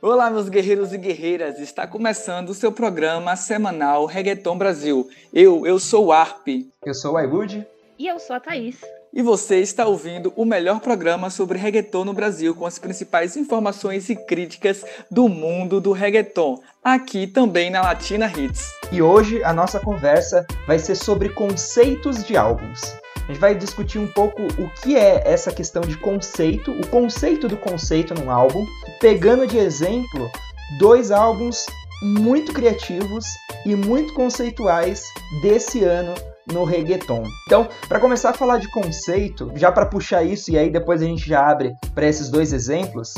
Olá, meus guerreiros e guerreiras! Está começando o seu programa semanal Reggaeton Brasil. Eu, eu sou o Arp. Eu sou o iWood. E eu sou a Thaís. E você está ouvindo o melhor programa sobre reggaeton no Brasil, com as principais informações e críticas do mundo do reggaeton, aqui também na Latina Hits. E hoje a nossa conversa vai ser sobre conceitos de álbuns. A gente vai discutir um pouco o que é essa questão de conceito, o conceito do conceito num álbum, pegando de exemplo dois álbuns muito criativos e muito conceituais desse ano no reggaeton. Então, para começar a falar de conceito, já para puxar isso e aí depois a gente já abre para esses dois exemplos,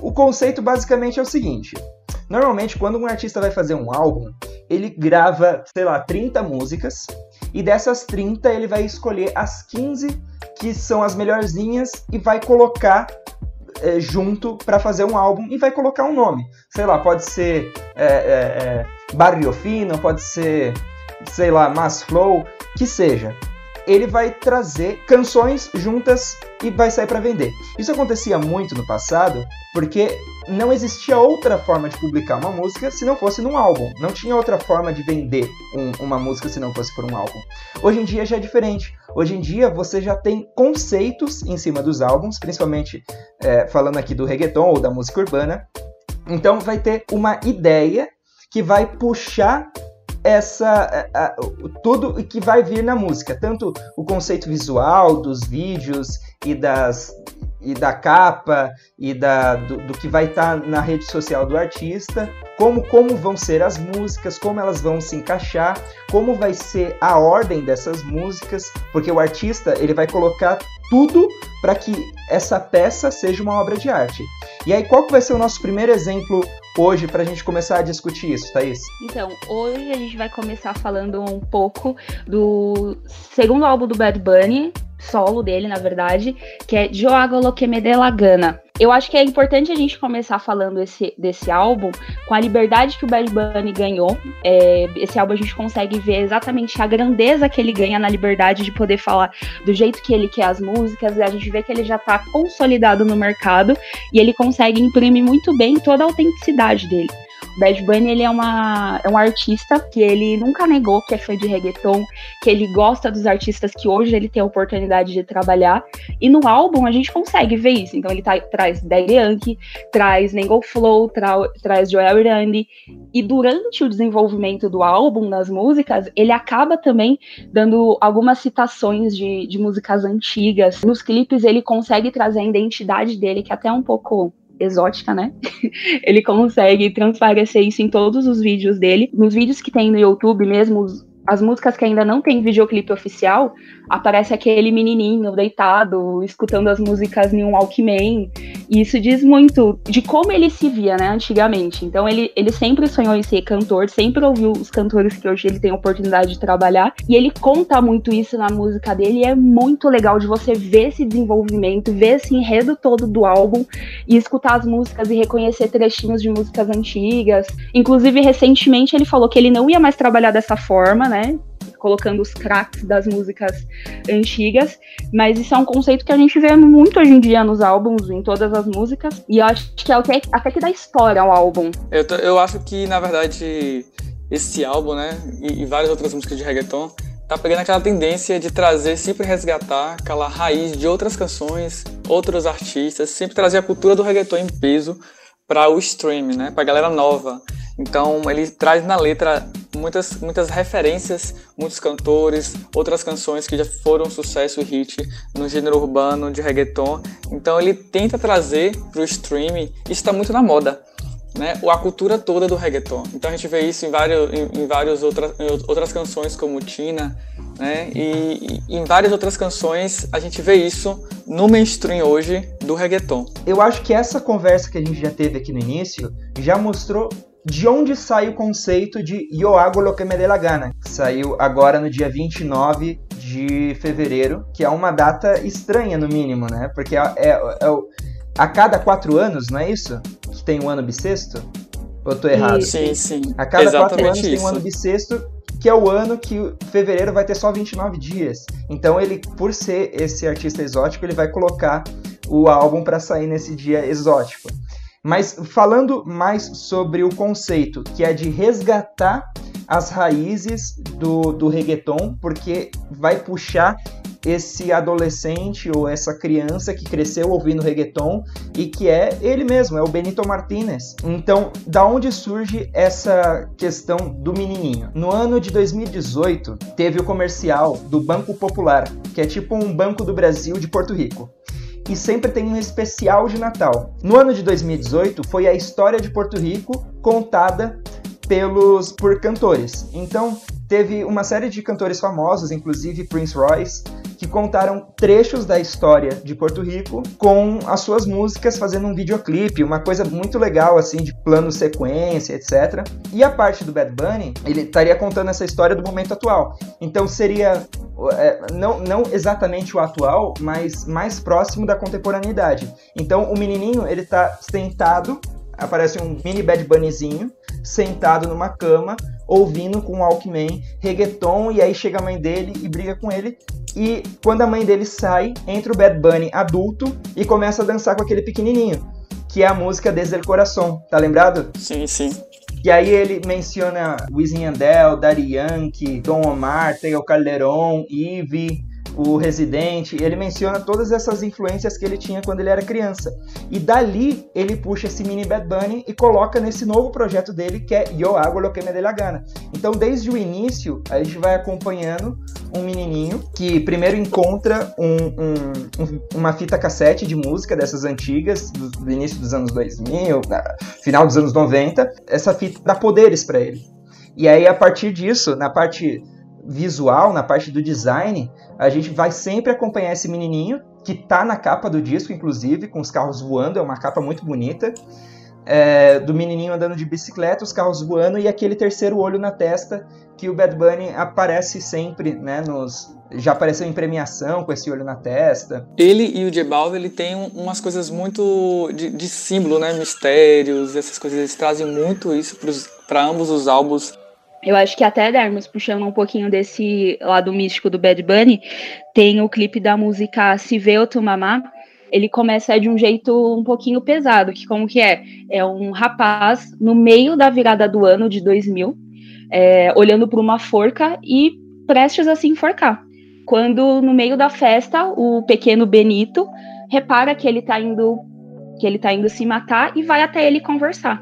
o conceito basicamente é o seguinte: normalmente quando um artista vai fazer um álbum, ele grava, sei lá, 30 músicas e dessas 30 ele vai escolher as 15 que são as melhorzinhas e vai colocar é, junto para fazer um álbum e vai colocar um nome. Sei lá, pode ser é, é, Barrio Fino, pode ser, sei lá, Mass Flow, que seja ele vai trazer canções juntas e vai sair para vender. Isso acontecia muito no passado porque não existia outra forma de publicar uma música se não fosse num álbum. Não tinha outra forma de vender um, uma música se não fosse por um álbum. Hoje em dia já é diferente. Hoje em dia você já tem conceitos em cima dos álbuns, principalmente é, falando aqui do reggaeton ou da música urbana. Então vai ter uma ideia que vai puxar essa a, a, tudo que vai vir na música, tanto o conceito visual dos vídeos e das e da capa e da, do, do que vai estar tá na rede social do artista, como, como vão ser as músicas, como elas vão se encaixar, como vai ser a ordem dessas músicas, porque o artista ele vai colocar tudo para que essa peça seja uma obra de arte. E aí, qual que vai ser o nosso primeiro exemplo hoje para a gente começar a discutir isso, Thaís? Então, hoje a gente vai começar falando um pouco do segundo álbum do Bad Bunny, solo dele, na verdade, que é Joago Lo que me dê la gana. Eu acho que é importante a gente começar falando esse, desse álbum com a liberdade que o Bad Bunny ganhou. É, esse álbum a gente consegue ver exatamente a grandeza que ele ganha na liberdade de poder falar do jeito que ele quer as músicas. A gente vê que ele já está consolidado no mercado e ele consegue imprimir muito bem toda a autenticidade dele. Bad Bunny, ele é, uma, é um artista que ele nunca negou que é fã de reggaeton, que ele gosta dos artistas que hoje ele tem a oportunidade de trabalhar. E no álbum a gente consegue ver isso. Então ele tá, traz Daddy Yankee, traz Nengo Flow, tra, traz Joel Randy. E durante o desenvolvimento do álbum, nas músicas, ele acaba também dando algumas citações de, de músicas antigas. Nos clipes ele consegue trazer a identidade dele, que é até um pouco exótica, né? ele consegue transparecer isso em todos os vídeos dele. Nos vídeos que tem no YouTube mesmo, as músicas que ainda não tem videoclipe oficial, aparece aquele menininho deitado, escutando as músicas em um Walkman. E isso diz muito de como ele se via, né, antigamente. Então ele, ele sempre sonhou em ser cantor, sempre ouviu os cantores que hoje ele tem oportunidade de trabalhar. E ele conta muito isso na música dele. E é muito legal de você ver esse desenvolvimento, ver esse enredo todo do álbum e escutar as músicas e reconhecer trechinhos de músicas antigas. Inclusive, recentemente ele falou que ele não ia mais trabalhar dessa forma, né? Colocando os craques das músicas antigas, mas isso é um conceito que a gente vê muito hoje em dia nos álbuns, em todas as músicas, e eu acho que é o que até que dá história ao álbum. Eu, eu acho que, na verdade, esse álbum, né, e, e várias outras músicas de reggaeton, tá pegando aquela tendência de trazer, sempre resgatar aquela raiz de outras canções, outros artistas, sempre trazer a cultura do reggaeton em peso para o stream, né, para a galera nova. Então ele traz na letra muitas, muitas referências, muitos cantores, outras canções que já foram sucesso hit no gênero urbano de reggaeton. Então ele tenta trazer para o streaming, isso está muito na moda. Né, a cultura toda do reggaeton. Então a gente vê isso em, vários, em, em várias outras, outras canções como Tina, né, e, e, em várias outras canções a gente vê isso no mainstream hoje do reggaeton. Eu acho que essa conversa que a gente já teve aqui no início já mostrou de onde sai o conceito de Yo hago lo que me la gana. Saiu agora no dia 29 de fevereiro, que é uma data estranha no mínimo, né? Porque é, é, é a cada quatro anos, não é isso? Que tem um ano bissexto? Ou eu tô errado? Sim, sim. A cada Exatamente quatro anos isso. tem um ano bissexto que é o ano que fevereiro vai ter só 29 dias. Então ele, por ser esse artista exótico, ele vai colocar o álbum para sair nesse dia exótico. Mas falando mais sobre o conceito, que é de resgatar as raízes do, do reggaeton, porque vai puxar esse adolescente ou essa criança que cresceu ouvindo reggaeton e que é ele mesmo, é o Benito Martinez. Então, da onde surge essa questão do menininho? No ano de 2018, teve o comercial do Banco Popular, que é tipo um Banco do Brasil de Porto Rico e sempre tem um especial de Natal. No ano de 2018 foi a história de Porto Rico contada pelos por cantores. Então, teve uma série de cantores famosos, inclusive Prince Royce, que contaram trechos da história de Porto Rico com as suas músicas fazendo um videoclipe, uma coisa muito legal assim de plano sequência, etc. E a parte do Bad Bunny, ele estaria contando essa história do momento atual. Então seria é, não, não exatamente o atual, mas mais próximo da contemporaneidade. Então o menininho ele tá sentado, aparece um mini Bad Bunnyzinho sentado numa cama ouvindo com o Walkman reggaeton e aí chega a mãe dele e briga com ele e quando a mãe dele sai, entra o Bad Bunny adulto e começa a dançar com aquele pequenininho, que é a música Desde el Coração, tá lembrado? Sim, sim. E aí ele menciona Wisin Yandel, Daddy Yankee, Tom Omar, Tego Calderon, Ivy, o Residente, ele menciona todas essas influências que ele tinha quando ele era criança. E dali ele puxa esse mini Bad Bunny e coloca nesse novo projeto dele que é Yo Hago Lo Que Me De La Gana. Então desde o início a gente vai acompanhando um menininho que primeiro encontra um, um, um, uma fita cassete de música dessas antigas, do, do início dos anos 2000, final dos anos 90. Essa fita dá poderes para ele. E aí a partir disso, na parte visual, na parte do design, a gente vai sempre acompanhar esse menininho, que tá na capa do disco, inclusive, com os carros voando, é uma capa muito bonita. É, do menininho andando de bicicleta, os carros voando e aquele terceiro olho na testa que o Bad Bunny aparece sempre, né, nos, já apareceu em premiação com esse olho na testa. Ele e o J Balvin, ele tem umas coisas muito de, de símbolo, né, mistérios, essas coisas, eles trazem muito isso para ambos os álbuns eu acho que até Dermos, puxando um pouquinho desse lado místico do Bad Bunny, tem o clipe da música Se Vê Tu Mamá. Ele começa de um jeito um pouquinho pesado, que como que é? É um rapaz no meio da virada do ano de 2000, é, olhando para uma forca e prestes a se enforcar. Quando no meio da festa, o pequeno Benito repara que ele está indo que ele tá indo se matar e vai até ele conversar.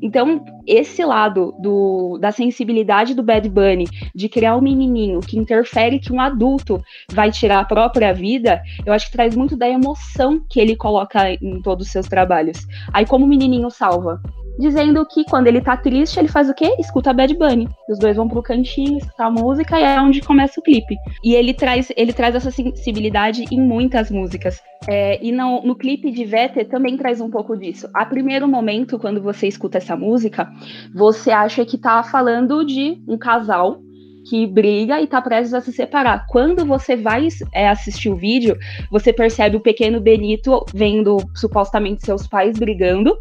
Então, esse lado do, da sensibilidade do Bad Bunny, de criar um menininho que interfere que um adulto vai tirar a própria vida, eu acho que traz muito da emoção que ele coloca em todos os seus trabalhos. Aí, como o menininho salva? Dizendo que quando ele tá triste, ele faz o quê? Escuta Bad Bunny. Os dois vão pro cantinho, escutar a música e é onde começa o clipe. E ele traz, ele traz essa sensibilidade em muitas músicas. É, e no, no clipe de Vete também traz um pouco disso. A primeiro momento, quando você escuta essa música, você acha que tá falando de um casal que briga e tá prestes a se separar. Quando você vai é, assistir o vídeo, você percebe o pequeno Benito vendo supostamente seus pais brigando.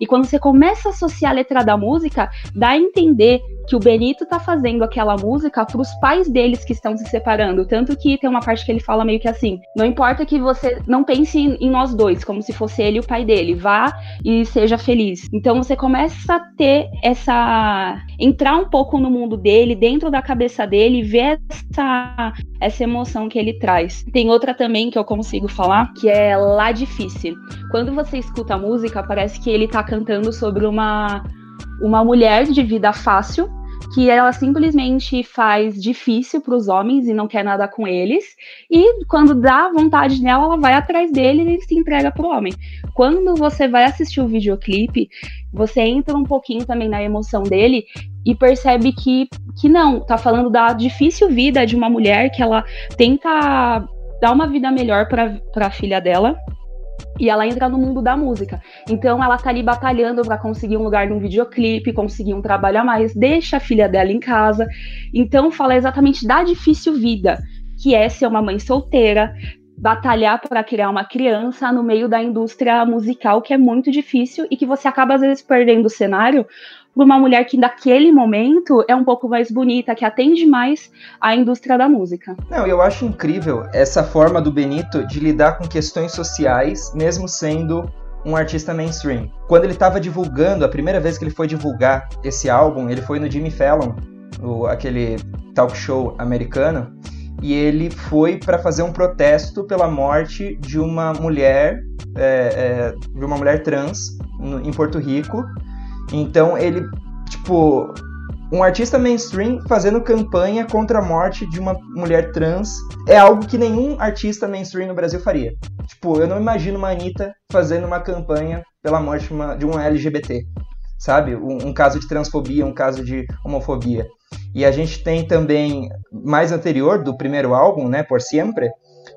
E quando você começa a associar a letra da música, dá a entender que o Benito tá fazendo aquela música para os pais deles que estão se separando. Tanto que tem uma parte que ele fala meio que assim: não importa que você não pense em nós dois, como se fosse ele e o pai dele, vá e seja feliz. Então você começa a ter essa. entrar um pouco no mundo dele, dentro da cabeça dele, e ver essa, essa emoção que ele traz. Tem outra também que eu consigo falar, que é Lá Difícil. Quando você escuta a música, parece que ele tá cantando sobre uma uma mulher de vida fácil que ela simplesmente faz difícil para os homens e não quer nada com eles. E quando dá vontade nela, ela vai atrás dele e se entrega para o homem. Quando você vai assistir o videoclipe, você entra um pouquinho também na emoção dele e percebe que, que não, tá falando da difícil vida de uma mulher que ela tenta dar uma vida melhor para a filha dela e ela entra no mundo da música. Então ela tá ali batalhando para conseguir um lugar num videoclipe, conseguir um trabalho a mais, deixa a filha dela em casa. Então fala exatamente da difícil vida, que é ser uma mãe solteira, batalhar para criar uma criança no meio da indústria musical, que é muito difícil e que você acaba às vezes perdendo o cenário por uma mulher que naquele momento é um pouco mais bonita, que atende mais à indústria da música. Não, eu acho incrível essa forma do Benito de lidar com questões sociais, mesmo sendo um artista mainstream. Quando ele estava divulgando, a primeira vez que ele foi divulgar esse álbum, ele foi no Jimmy Fallon, o, aquele talk show americano, e ele foi para fazer um protesto pela morte de uma mulher, é, é, de uma mulher trans no, em Porto Rico. Então ele, tipo, um artista mainstream fazendo campanha contra a morte de uma mulher trans é algo que nenhum artista mainstream no Brasil faria. Tipo, eu não imagino uma Anitta fazendo uma campanha pela morte de, uma, de um LGBT, sabe? Um, um caso de transfobia, um caso de homofobia. E a gente tem também, mais anterior do primeiro álbum, né, Por Siempre,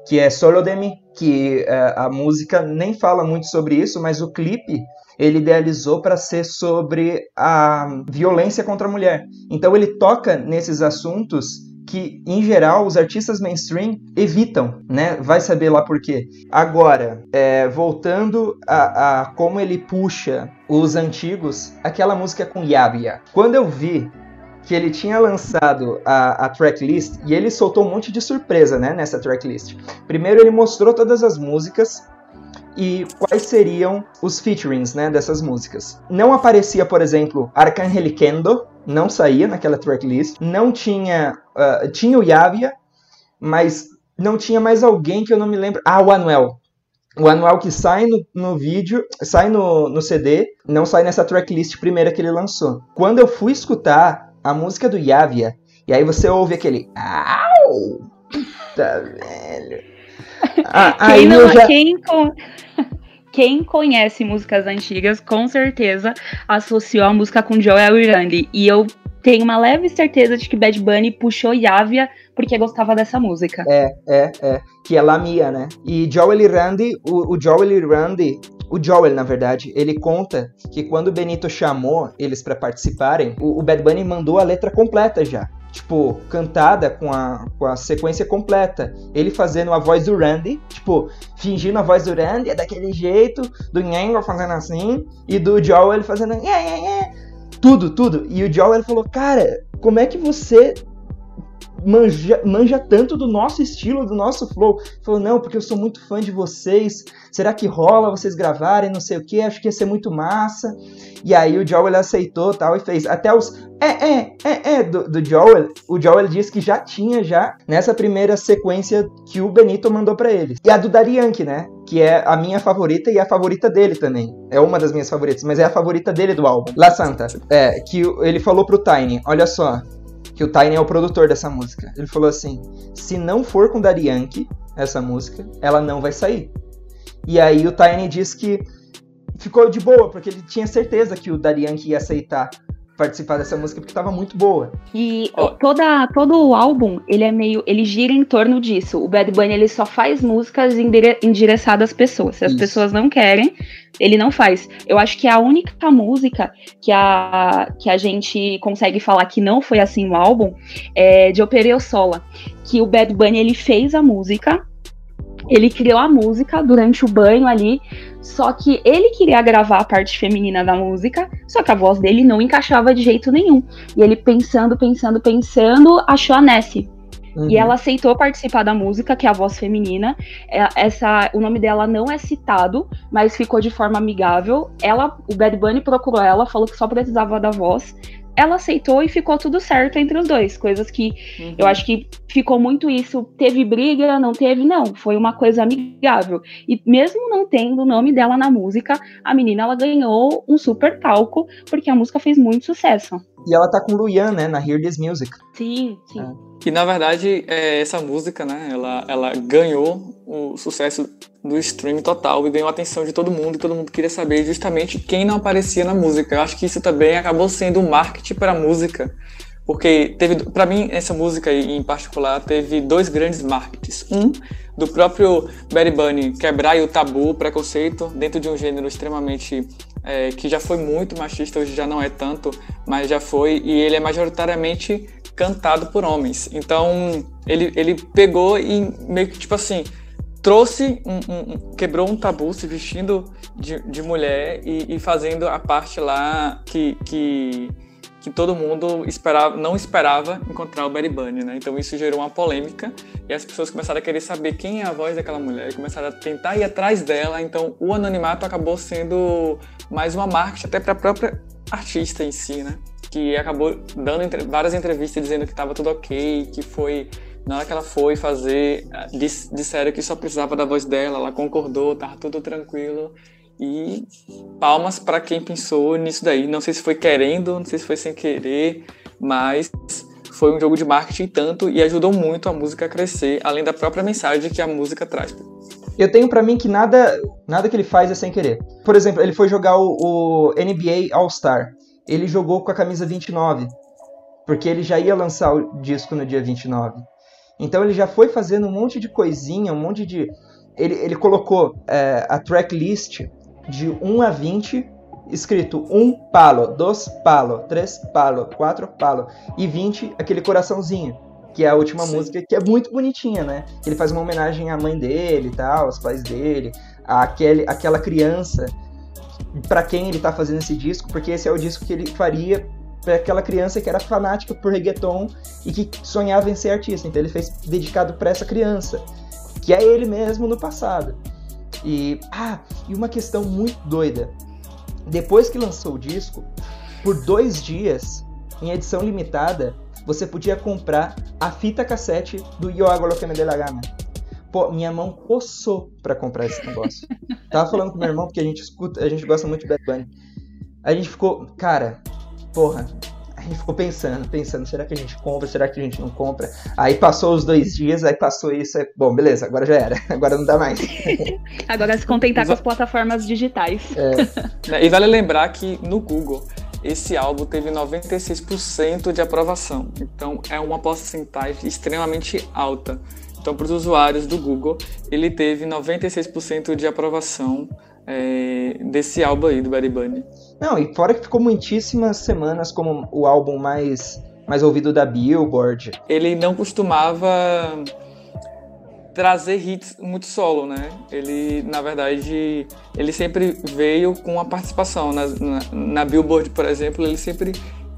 que é Solo de Mi, que uh, a música nem fala muito sobre isso, mas o clipe ele idealizou para ser sobre a violência contra a mulher. Então ele toca nesses assuntos que, em geral, os artistas mainstream evitam, né? Vai saber lá por quê. Agora, é, voltando a, a, como ele puxa os antigos, aquela música com Yabia. Quando eu vi que ele tinha lançado a, a tracklist e ele soltou um monte de surpresa, né, nessa tracklist. Primeiro ele mostrou todas as músicas e quais seriam os featurings, né, dessas músicas. Não aparecia, por exemplo, Arcangel não saía naquela tracklist. Não tinha, uh, tinha o Yavia, mas não tinha mais alguém que eu não me lembro. Ah, o Anuel. O Anuel que sai no, no vídeo, sai no, no CD, não sai nessa tracklist primeira que ele lançou. Quando eu fui escutar a música do Yavia. E aí você ouve aquele. Au! Puta, velho. Ah, quem, não, já... quem, quem conhece músicas antigas, com certeza associou a música com Joel Randy. E eu tenho uma leve certeza de que Bad Bunny puxou Yavia porque gostava dessa música. É, é, é. Que é Lamia, né? E Joel Randy, o, o Joel Randy, o Joel, na verdade, ele conta que quando o Benito chamou eles para participarem, o, o Bad Bunny mandou a letra completa já tipo, cantada com a, com a sequência completa. Ele fazendo a voz do Randy, tipo, fingindo a voz do Randy, é daquele jeito, do Nhango fazendo assim, e do Joel fazendo. Tudo, tudo. E o Joel falou, cara, como é que você manja, manja tanto do nosso estilo, do nosso flow. Falou, não, porque eu sou muito fã de vocês. Será que rola vocês gravarem, não sei o que? Acho que ia ser muito massa. E aí o Joel aceitou tal e fez. Até os é, é, é, é do, do Joel, o Joel disse que já tinha já nessa primeira sequência que o Benito mandou para eles. E a do Darianke, né? Que é a minha favorita e a favorita dele também. É uma das minhas favoritas, mas é a favorita dele do álbum. La Santa. É, que ele falou pro Tiny, olha só, que o Tiny é o produtor dessa música. Ele falou assim: se não for com Daddy Yankee, essa música, ela não vai sair. E aí o Tiny disse que ficou de boa, porque ele tinha certeza que o Daddy Yankee ia aceitar participar dessa música porque estava muito boa. E toda, todo o álbum, ele é meio, ele gira em torno disso. O Bad Bunny ele só faz músicas endereçadas às pessoas. Se as Isso. pessoas não querem, ele não faz. Eu acho que é a única música que a, que a gente consegue falar que não foi assim no álbum é de Opereo Sola, que o Bad Bunny ele fez a música ele criou a música durante o banho ali, só que ele queria gravar a parte feminina da música, só que a voz dele não encaixava de jeito nenhum. E ele pensando, pensando, pensando, achou a Nessie. Uhum. E ela aceitou participar da música, que é a voz feminina. É, essa, o nome dela não é citado, mas ficou de forma amigável. Ela, o Bad Bunny procurou ela, falou que só precisava da voz ela aceitou e ficou tudo certo entre os dois. Coisas que uhum. eu acho que ficou muito isso. Teve briga, não teve? Não, foi uma coisa amigável. E mesmo não tendo o nome dela na música, a menina ela ganhou um super palco, porque a música fez muito sucesso. E ela tá com Luian, né, na Hear This Music. Sim, sim. É. Que na verdade, é, essa música, né, ela, ela ganhou o sucesso do stream total e ganhou a atenção de todo mundo e todo mundo queria saber justamente quem não aparecia na música. Eu acho que isso também acabou sendo um marketing para a música, porque teve, para mim, essa música em particular teve dois grandes marketings. Um do próprio Barry Bunny quebrar o tabu, o preconceito dentro de um gênero extremamente é, que já foi muito machista, hoje já não é tanto, mas já foi e ele é majoritariamente cantado por homens. Então ele, ele pegou e meio que tipo assim trouxe, um, um, quebrou um tabu se vestindo de, de mulher e, e, fazendo a parte lá que, que, que todo mundo esperava, não esperava encontrar o Betty Bunny, né? Então isso gerou uma polêmica e as pessoas começaram a querer saber quem é a voz daquela mulher e começaram a tentar ir atrás dela. Então o anonimato acabou sendo mais uma marketing até para a própria artista em si, né? Que acabou dando entre, várias entrevistas dizendo que estava tudo ok, que foi na hora que ela foi fazer, disseram que só precisava da voz dela, ela concordou, tava tudo tranquilo. E palmas para quem pensou nisso daí. Não sei se foi querendo, não sei se foi sem querer, mas foi um jogo de marketing tanto e ajudou muito a música a crescer, além da própria mensagem que a música traz. Eu tenho para mim que nada, nada que ele faz é sem querer. Por exemplo, ele foi jogar o, o NBA All-Star. Ele jogou com a camisa 29, porque ele já ia lançar o disco no dia 29. Então ele já foi fazendo um monte de coisinha, um monte de. Ele, ele colocou é, a tracklist de 1 a 20, escrito 1 palo, 2 palo, 3 palo, 4 palo e 20 aquele coraçãozinho, que é a última Sim. música, que é muito bonitinha, né? Ele faz uma homenagem à mãe dele e tal, aos pais dele, àquele, àquela criança para quem ele tá fazendo esse disco, porque esse é o disco que ele faria para aquela criança que era fanática por reggaeton e que sonhava em ser artista. Então ele fez dedicado para essa criança, que é ele mesmo no passado. E ah, e uma questão muito doida. Depois que lançou o disco, por dois dias, em edição limitada, você podia comprar a fita cassete do Yo Hago Lo Que Me De La Gana. Pô, minha mão coçou para comprar esse negócio. Tava falando com meu irmão porque a gente escuta, a gente gosta muito de Bad Bunny. A gente ficou, cara, porra, a gente ficou pensando, pensando, será que a gente compra, será que a gente não compra? Aí passou os dois dias, aí passou isso, aí, bom, beleza, agora já era, agora não dá mais. agora se contentar com as plataformas digitais. É. E vale lembrar que no Google esse álbum teve 96% de aprovação, então é uma porcentagem extremamente alta. Então, para os usuários do Google, ele teve 96% de aprovação é, desse álbum aí do Bad Bunny. Não, e fora que ficou muitíssimas semanas como o álbum mais, mais ouvido da Billboard. Ele não costumava trazer hits muito solo, né? Ele, na verdade, ele sempre veio com a participação. Na, na, na Billboard, por exemplo, ele sempre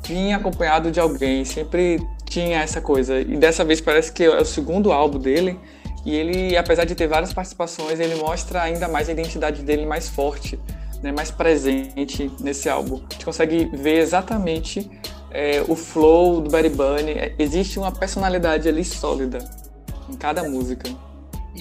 vinha acompanhado de alguém, sempre tinha essa coisa. E dessa vez parece que é o segundo álbum dele e ele, apesar de ter várias participações, ele mostra ainda mais a identidade dele mais forte, né, mais presente nesse álbum. A gente consegue ver exatamente é, o flow do Barry Bunny. É, existe uma personalidade ali sólida em cada música.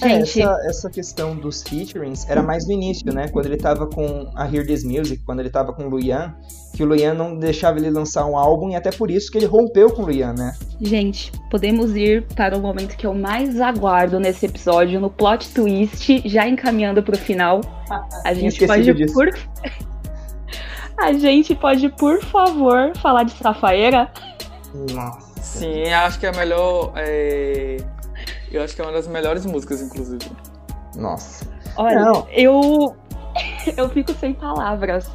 É, essa, essa questão dos featurings era mais no início, né? Quando ele tava com a Hear This Music, quando ele tava com o Luian, que o Luian não deixava ele lançar um álbum e até por isso que ele rompeu com o Luian, né? Gente, podemos ir para o momento que eu mais aguardo nesse episódio, no plot twist, já encaminhando para o final. A gente pode disso. por A gente pode, por favor, falar de Safaeira? Nossa. Sim, acho que é melhor é eu acho que é uma das melhores músicas, inclusive. Nossa. Olha, Não. eu. Eu fico sem palavras.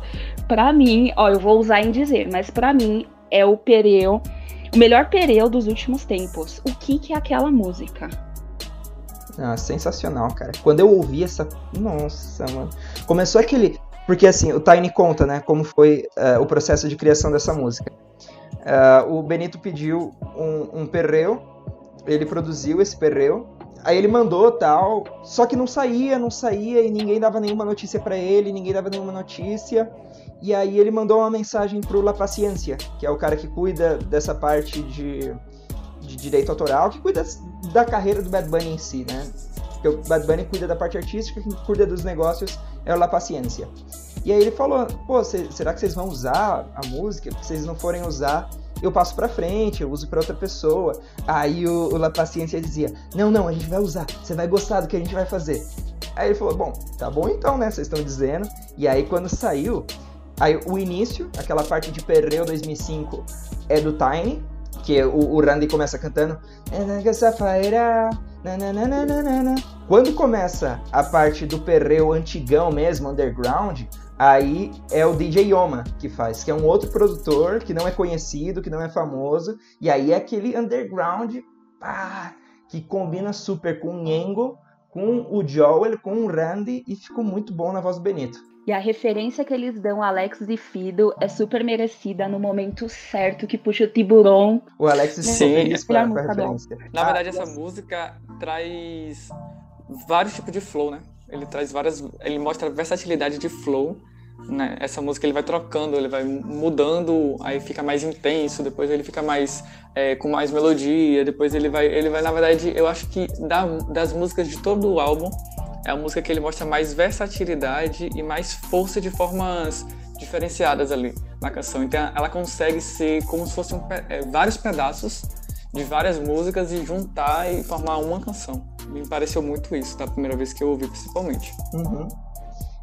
Pra mim, ó, eu vou usar em dizer, mas pra mim é o pereu, o melhor pereu dos últimos tempos. O que que é aquela música? Ah, sensacional, cara. Quando eu ouvi essa. Nossa, mano. Começou aquele. Porque assim, o Tiny conta, né? Como foi uh, o processo de criação dessa música. Uh, o Benito pediu um, um perreo ele produziu esse perreo. Aí ele mandou tal, só que não saía, não saía e ninguém dava nenhuma notícia para ele, ninguém dava nenhuma notícia. E aí ele mandou uma mensagem pro La Paciência, que é o cara que cuida dessa parte de, de direito autoral, que cuida da carreira do Bad Bunny em si, né? Porque o Bad Bunny cuida da parte artística, quem cuida dos negócios é o La Paciência. E aí ele falou, pô, será que vocês vão usar a música? Se vocês não forem usar, eu passo para frente, eu uso para outra pessoa. Aí o, o La Paciência dizia: Não, não, a gente vai usar, você vai gostar do que a gente vai fazer. Aí ele falou: Bom, tá bom então, né? Vocês estão dizendo. E aí quando saiu, aí o início, aquela parte de Perreo 2005 é do Tiny, que o, o Randy começa cantando. Quando começa a parte do perreo antigão mesmo, underground, Aí é o DJ Yoma que faz, que é um outro produtor que não é conhecido, que não é famoso. E aí é aquele underground pá, que combina super com o Nhengo, com o Joel, com o Randy e ficou muito bom na voz do Benito. E a referência que eles dão a Alex e Fido é super merecida no momento certo que puxa o tiburão. O Alex ficou feliz com a referência. Na verdade, essa música traz vários tipos de flow, né? Ele traz várias. Ele mostra versatilidade de flow. Né? Essa música ele vai trocando, ele vai mudando, aí fica mais intenso, depois ele fica mais é, com mais melodia, depois ele vai, ele vai na verdade, eu acho que da, das músicas de todo o álbum, é a música que ele mostra mais versatilidade e mais força de formas diferenciadas ali na canção. Então ela consegue ser como se fossem é, vários pedaços de várias músicas e juntar e formar uma canção. Me pareceu muito isso da primeira vez que eu ouvi, principalmente. Uhum.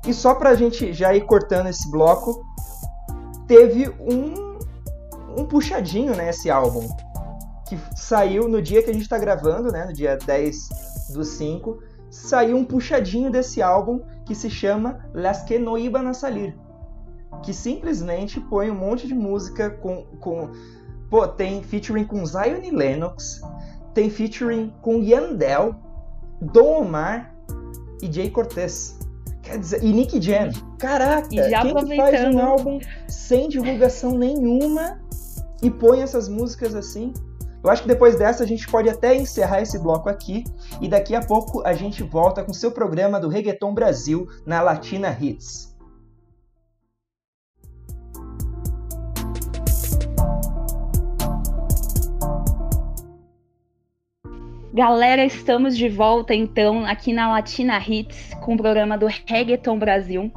E só pra gente já ir cortando esse bloco, teve um, um puxadinho, né, esse álbum. Que saiu no dia que a gente tá gravando, né, no dia 10 do 5 saiu um puxadinho desse álbum que se chama Las que no iban a salir, que simplesmente põe um monte de música com, com pô, tem featuring com Zion e Lennox, tem featuring com Yandel, Dom Omar e Jay Cortez. Quer dizer, e Nick Jam. Caraca, e já quem faz um álbum sem divulgação nenhuma e põe essas músicas assim? Eu acho que depois dessa a gente pode até encerrar esse bloco aqui e daqui a pouco a gente volta com seu programa do Reggaeton Brasil na Latina Hits. Galera, estamos de volta então aqui na Latina Hits com o programa do Reggaeton Brasil.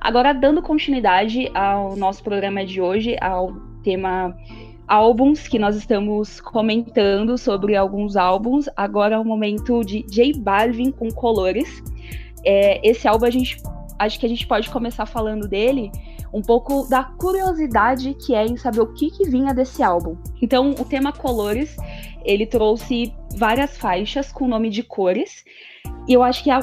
Agora dando continuidade ao nosso programa de hoje, ao tema álbuns que nós estamos comentando sobre alguns álbuns. Agora é o momento de J Balvin com Colores. É, esse álbum a gente acho que a gente pode começar falando dele um pouco da curiosidade que é em saber o que, que vinha desse álbum. Então, o tema Colores, ele trouxe várias faixas com nome de cores. E eu acho que a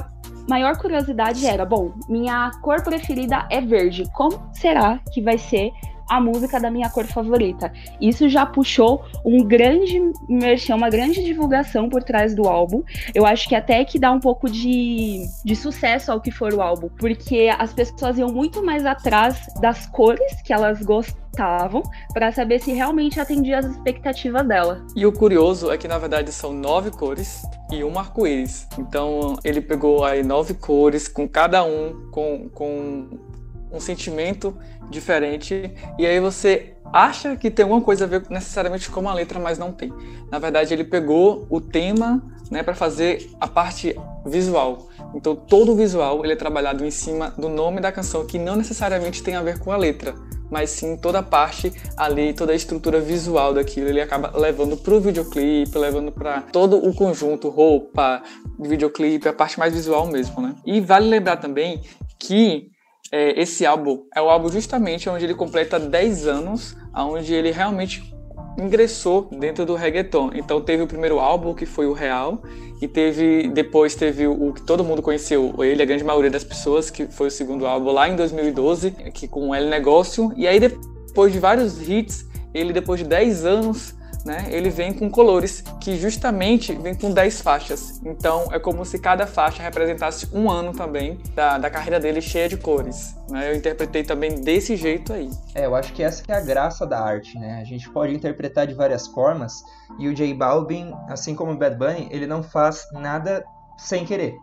maior curiosidade era, bom, minha cor preferida é verde. Como será que vai ser a música da minha cor favorita. Isso já puxou um grande merchan, uma grande divulgação por trás do álbum. Eu acho que até que dá um pouco de, de sucesso ao que for o álbum, porque as pessoas iam muito mais atrás das cores que elas gostavam para saber se realmente atendia às expectativas dela. E o curioso é que na verdade são nove cores e um arco-íris. Então ele pegou aí nove cores, com cada um com, com um sentimento diferente e aí você acha que tem alguma coisa a ver necessariamente com a letra, mas não tem. Na verdade, ele pegou o tema, né, para fazer a parte visual. Então, todo o visual ele é trabalhado em cima do nome da canção, que não necessariamente tem a ver com a letra, mas sim toda a parte ali, toda a estrutura visual daquilo, ele acaba levando para o videoclipe, levando para todo o conjunto, roupa, videoclipe, a parte mais visual mesmo, né? E vale lembrar também que é, esse álbum é o álbum justamente onde ele completa 10 anos, onde ele realmente ingressou dentro do reggaeton. Então teve o primeiro álbum, que foi o Real, e teve depois teve o, que todo mundo conheceu, ele, a grande maioria das pessoas, que foi o segundo álbum lá em 2012, que com o El Negócio. E aí depois de vários hits, ele depois de 10 anos né, ele vem com colores que justamente vem com 10 faixas. Então é como se cada faixa representasse um ano também da, da carreira dele cheia de cores. Né? Eu interpretei também desse jeito aí. É, eu acho que essa que é a graça da arte, né? A gente pode interpretar de várias formas e o J Balvin, assim como o Bad Bunny, ele não faz nada sem querer.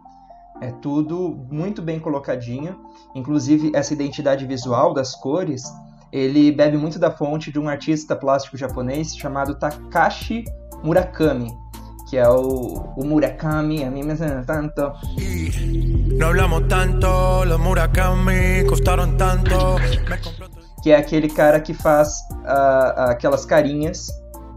É tudo muito bem colocadinho, inclusive essa identidade visual das cores ele bebe muito da fonte de um artista plástico japonês chamado Takashi Murakami, que é o, o Murakami, a mim me tanto. Não hablamos tanto, los Murakami custaram tanto. Que é aquele cara que faz uh, aquelas carinhas,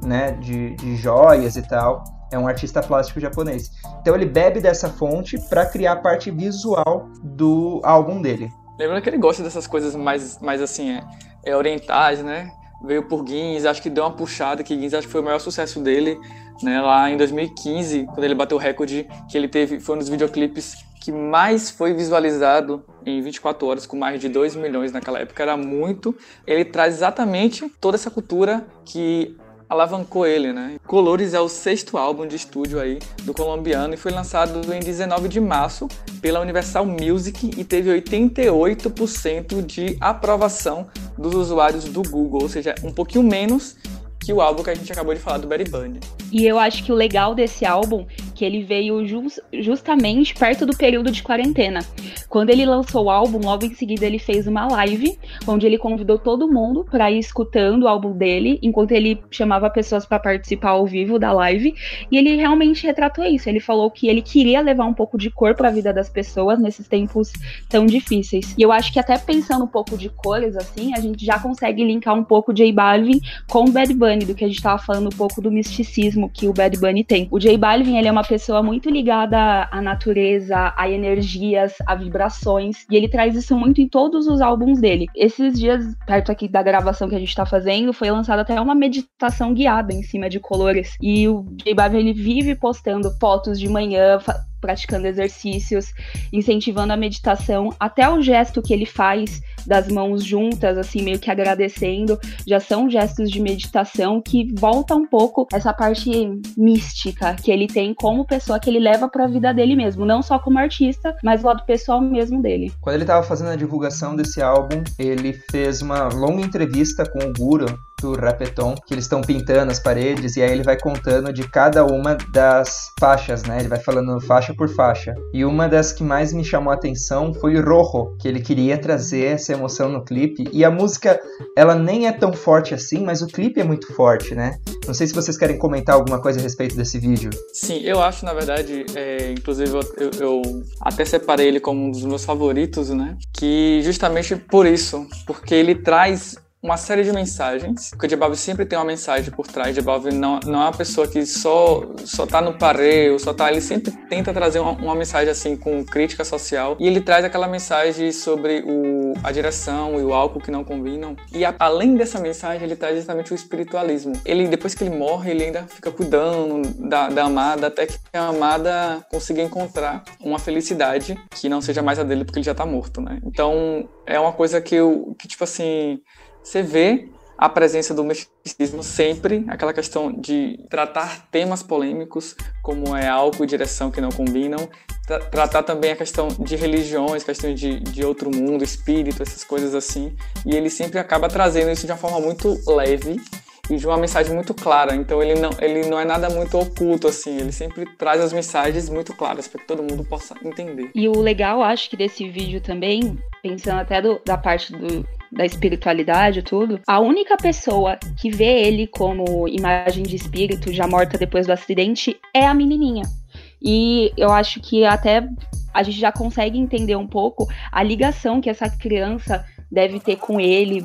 né, de, de joias e tal. É um artista plástico japonês. Então ele bebe dessa fonte para criar a parte visual do álbum dele. Lembrando que ele gosta dessas coisas mais, mais assim, é, é, orientais, né? Veio por Guinness, acho que deu uma puxada, que Guinness acho que foi o maior sucesso dele, né? Lá em 2015, quando ele bateu o recorde que ele teve, foi um dos videoclipes que mais foi visualizado em 24 horas, com mais de 2 milhões naquela época, era muito. Ele traz exatamente toda essa cultura que alavancou ele, né? Colores é o sexto álbum de estúdio aí do colombiano e foi lançado em 19 de março pela Universal Music e teve 88% de aprovação dos usuários do Google, ou seja, um pouquinho menos que o álbum que a gente acabou de falar do Betty Bunny. E eu acho que o legal desse álbum que ele veio just, justamente perto do período de quarentena. Quando ele lançou o álbum, logo em seguida ele fez uma live onde ele convidou todo mundo para ir escutando o álbum dele, enquanto ele chamava pessoas para participar ao vivo da live, e ele realmente retratou isso. Ele falou que ele queria levar um pouco de cor para a vida das pessoas nesses tempos tão difíceis. E eu acho que até pensando um pouco de cores assim, a gente já consegue linkar um pouco J Balvin com o Bad Bunny, do que a gente estava falando um pouco do misticismo que o Bad Bunny tem. O J Balvin, ele é uma pessoa muito ligada à natureza, a energias, a vibrações, e ele traz isso muito em todos os álbuns dele. Esses dias, perto aqui da gravação que a gente tá fazendo, foi lançada até uma meditação guiada em cima de colores. E o J Balvin, ele vive postando fotos de manhã, praticando exercícios, incentivando a meditação, até o gesto que ele faz das mãos juntas, assim, meio que agradecendo, já são gestos de meditação que volta um pouco essa parte mística que ele tem como pessoa que ele leva para a vida dele mesmo, não só como artista, mas o lado pessoal mesmo dele. Quando ele estava fazendo a divulgação desse álbum, ele fez uma longa entrevista com o Guru, do Rapeton, que eles estão pintando as paredes e aí ele vai contando de cada uma das faixas, né? Ele vai falando faixa por faixa. E uma das que mais me chamou a atenção foi o Rojo, que ele queria trazer essa emoção no clipe. E a música, ela nem é tão forte assim, mas o clipe é muito forte, né? Não sei se vocês querem comentar alguma coisa a respeito desse vídeo. Sim, eu acho, na verdade, é, inclusive eu, eu, até separei ele como um dos meus favoritos, né? Que justamente por isso, porque ele traz uma série de mensagens, porque o J sempre tem uma mensagem por trás. J não, não é uma pessoa que só, só tá no pareu, só tá. Ele sempre tenta trazer uma, uma, mensagem assim com crítica social. E ele traz aquela mensagem sobre o, a direção e o álcool que não combinam. E a, além dessa mensagem, ele traz justamente o espiritualismo. Ele, depois que ele morre, ele ainda fica cuidando da, da amada, até que a amada consiga encontrar uma felicidade que não seja mais a dele, porque ele já tá morto, né? Então, é uma coisa que eu, que tipo assim você vê a presença do misticismo sempre, aquela questão de tratar temas polêmicos, como é álcool e direção que não combinam, tra tratar também a questão de religiões, questão de, de outro mundo, espírito, essas coisas assim, e ele sempre acaba trazendo isso de uma forma muito leve e de uma mensagem muito clara. Então ele não, ele não é nada muito oculto assim, ele sempre traz as mensagens muito claras para que todo mundo possa entender. E o legal, acho que desse vídeo também, pensando até do, da parte do, da espiritualidade e tudo, a única pessoa que vê ele como imagem de espírito já morta depois do acidente é a menininha. E eu acho que até a gente já consegue entender um pouco a ligação que essa criança deve ter com ele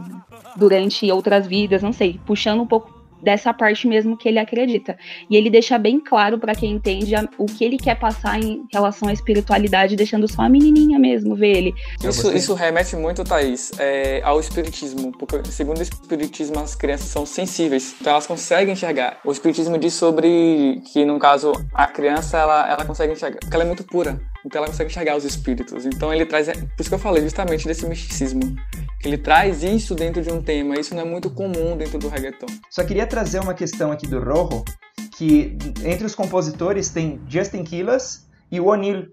durante outras vidas, não sei, puxando um pouco dessa parte mesmo que ele acredita. E ele deixa bem claro para quem entende o que ele quer passar em relação à espiritualidade, deixando só a menininha mesmo ver ele. Isso, isso remete muito, Thaís, é, ao espiritismo, porque segundo o espiritismo as crianças são sensíveis, então elas conseguem enxergar. O espiritismo diz sobre que, no caso, a criança ela, ela consegue enxergar, porque ela é muito pura. Então ela consegue enxergar os espíritos. Então ele traz, por isso que eu falei justamente desse misticismo, que ele traz isso dentro de um tema. Isso não é muito comum dentro do reggaeton. Só queria trazer uma questão aqui do Rojo, que entre os compositores tem Justin Quiles e o O'Neill.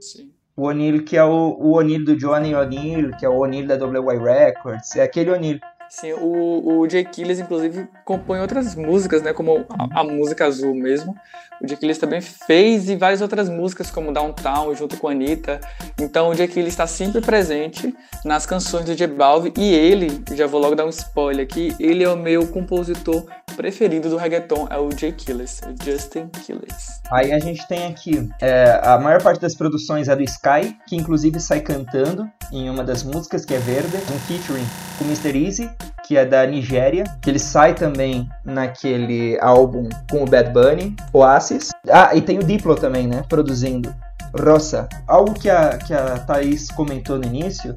O O'Neill que é o, o O'Neill do Johnny O'Neill, que é o O'Neill da WY Records, é aquele O'Neill. Sim, o, o Jay Killis, inclusive, compõe outras músicas, né? Como a, a música azul mesmo. O Jay Killis também fez e várias outras músicas, como Downtown, junto com a Anitta. Então o Jay Killis está sempre presente nas canções do J Balvin. E ele, já vou logo dar um spoiler aqui, ele é o meu compositor preferido do reggaeton, é o Jay Killis, o Justin Killis. Aí a gente tem aqui, é, a maior parte das produções é do Sky, que inclusive sai cantando em uma das músicas, que é Verde, um featuring com Mr. Easy, que é da Nigéria, que ele sai também naquele álbum com o Bad Bunny, Oasis. Ah, e tem o Diplo também, né, produzindo. Roça, algo que a, que a Thaís comentou no início,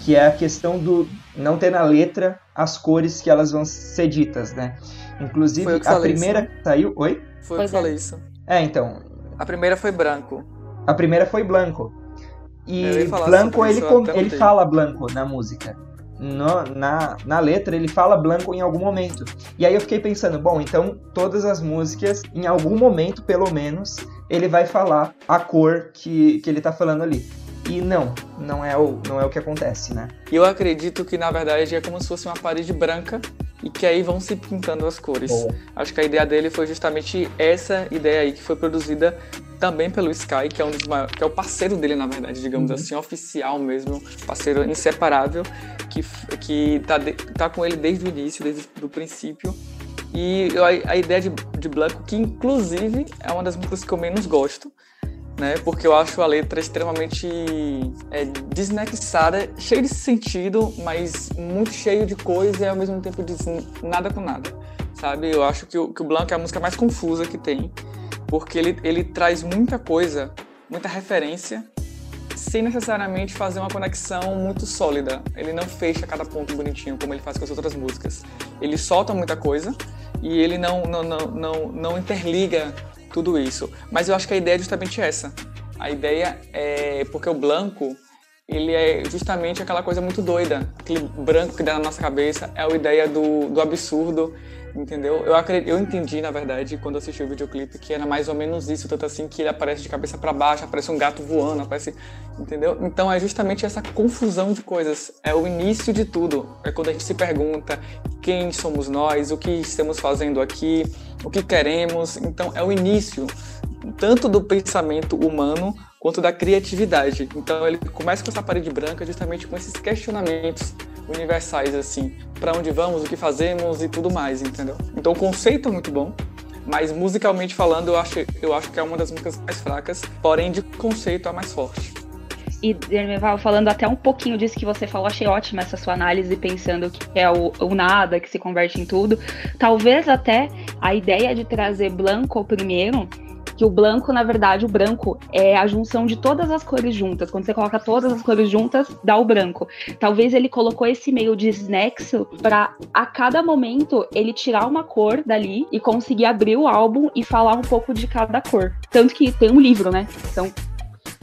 que é a questão do não ter na letra as cores que elas vão ser ditas, né? Inclusive, a primeira isso. que saiu. Oi? Foi eu que falei isso. É, então. A primeira foi branco. A primeira foi branco. E Blanco, ele, ele fala Blanco na música no, na, na letra ele fala Blanco em algum momento. E aí eu fiquei pensando, bom, então todas as músicas, em algum momento pelo menos, ele vai falar a cor que, que ele tá falando ali. E não, não é, o, não é o que acontece, né? Eu acredito que na verdade é como se fosse uma parede branca e que aí vão se pintando as cores. Boa. Acho que a ideia dele foi justamente essa ideia aí que foi produzida também pelo Sky, que é um dos maiores, que é o parceiro dele na verdade, digamos uhum. assim, oficial mesmo, parceiro inseparável, que que tá, de, tá com ele desde o início, desde o princípio. E a, a ideia de, de Blanco, que inclusive é uma das músicas que eu menos gosto, né? Porque eu acho a letra extremamente é, desnexada, cheia de sentido, mas muito cheio de coisa e ao mesmo tempo diz nada com nada, sabe? Eu acho que o, que o Blanco é a música mais confusa que tem, porque ele, ele traz muita coisa, muita referência, sem necessariamente fazer uma conexão muito sólida. Ele não fecha cada ponto bonitinho como ele faz com as outras músicas. Ele solta muita coisa e ele não, não, não, não, não interliga tudo isso. Mas eu acho que a ideia é justamente essa. A ideia é porque o Blanco ele é justamente aquela coisa muito doida, aquele branco que dá na nossa cabeça, é a ideia do, do absurdo, entendeu? Eu, acredito, eu entendi, na verdade, quando assisti o videoclipe, que era mais ou menos isso, tanto assim que ele aparece de cabeça para baixo, aparece um gato voando, aparece, entendeu? Então é justamente essa confusão de coisas, é o início de tudo, é quando a gente se pergunta quem somos nós, o que estamos fazendo aqui, o que queremos, então é o início tanto do pensamento humano quanto da criatividade. Então ele começa com essa parede branca justamente com esses questionamentos universais assim, para onde vamos, o que fazemos e tudo mais, entendeu? Então o conceito é muito bom, mas musicalmente falando, eu acho, eu acho que é uma das músicas mais fracas, porém de conceito é mais forte. E Dermeval, falando até um pouquinho disso que você falou, achei ótima essa sua análise, pensando que é o, o nada, que se converte em tudo. Talvez até a ideia de trazer Blanco primeiro que o branco, na verdade, o branco é a junção de todas as cores juntas. Quando você coloca todas as cores juntas, dá o branco. Talvez ele colocou esse meio desnexo para a cada momento ele tirar uma cor dali e conseguir abrir o álbum e falar um pouco de cada cor. Tanto que tem um livro, né? Então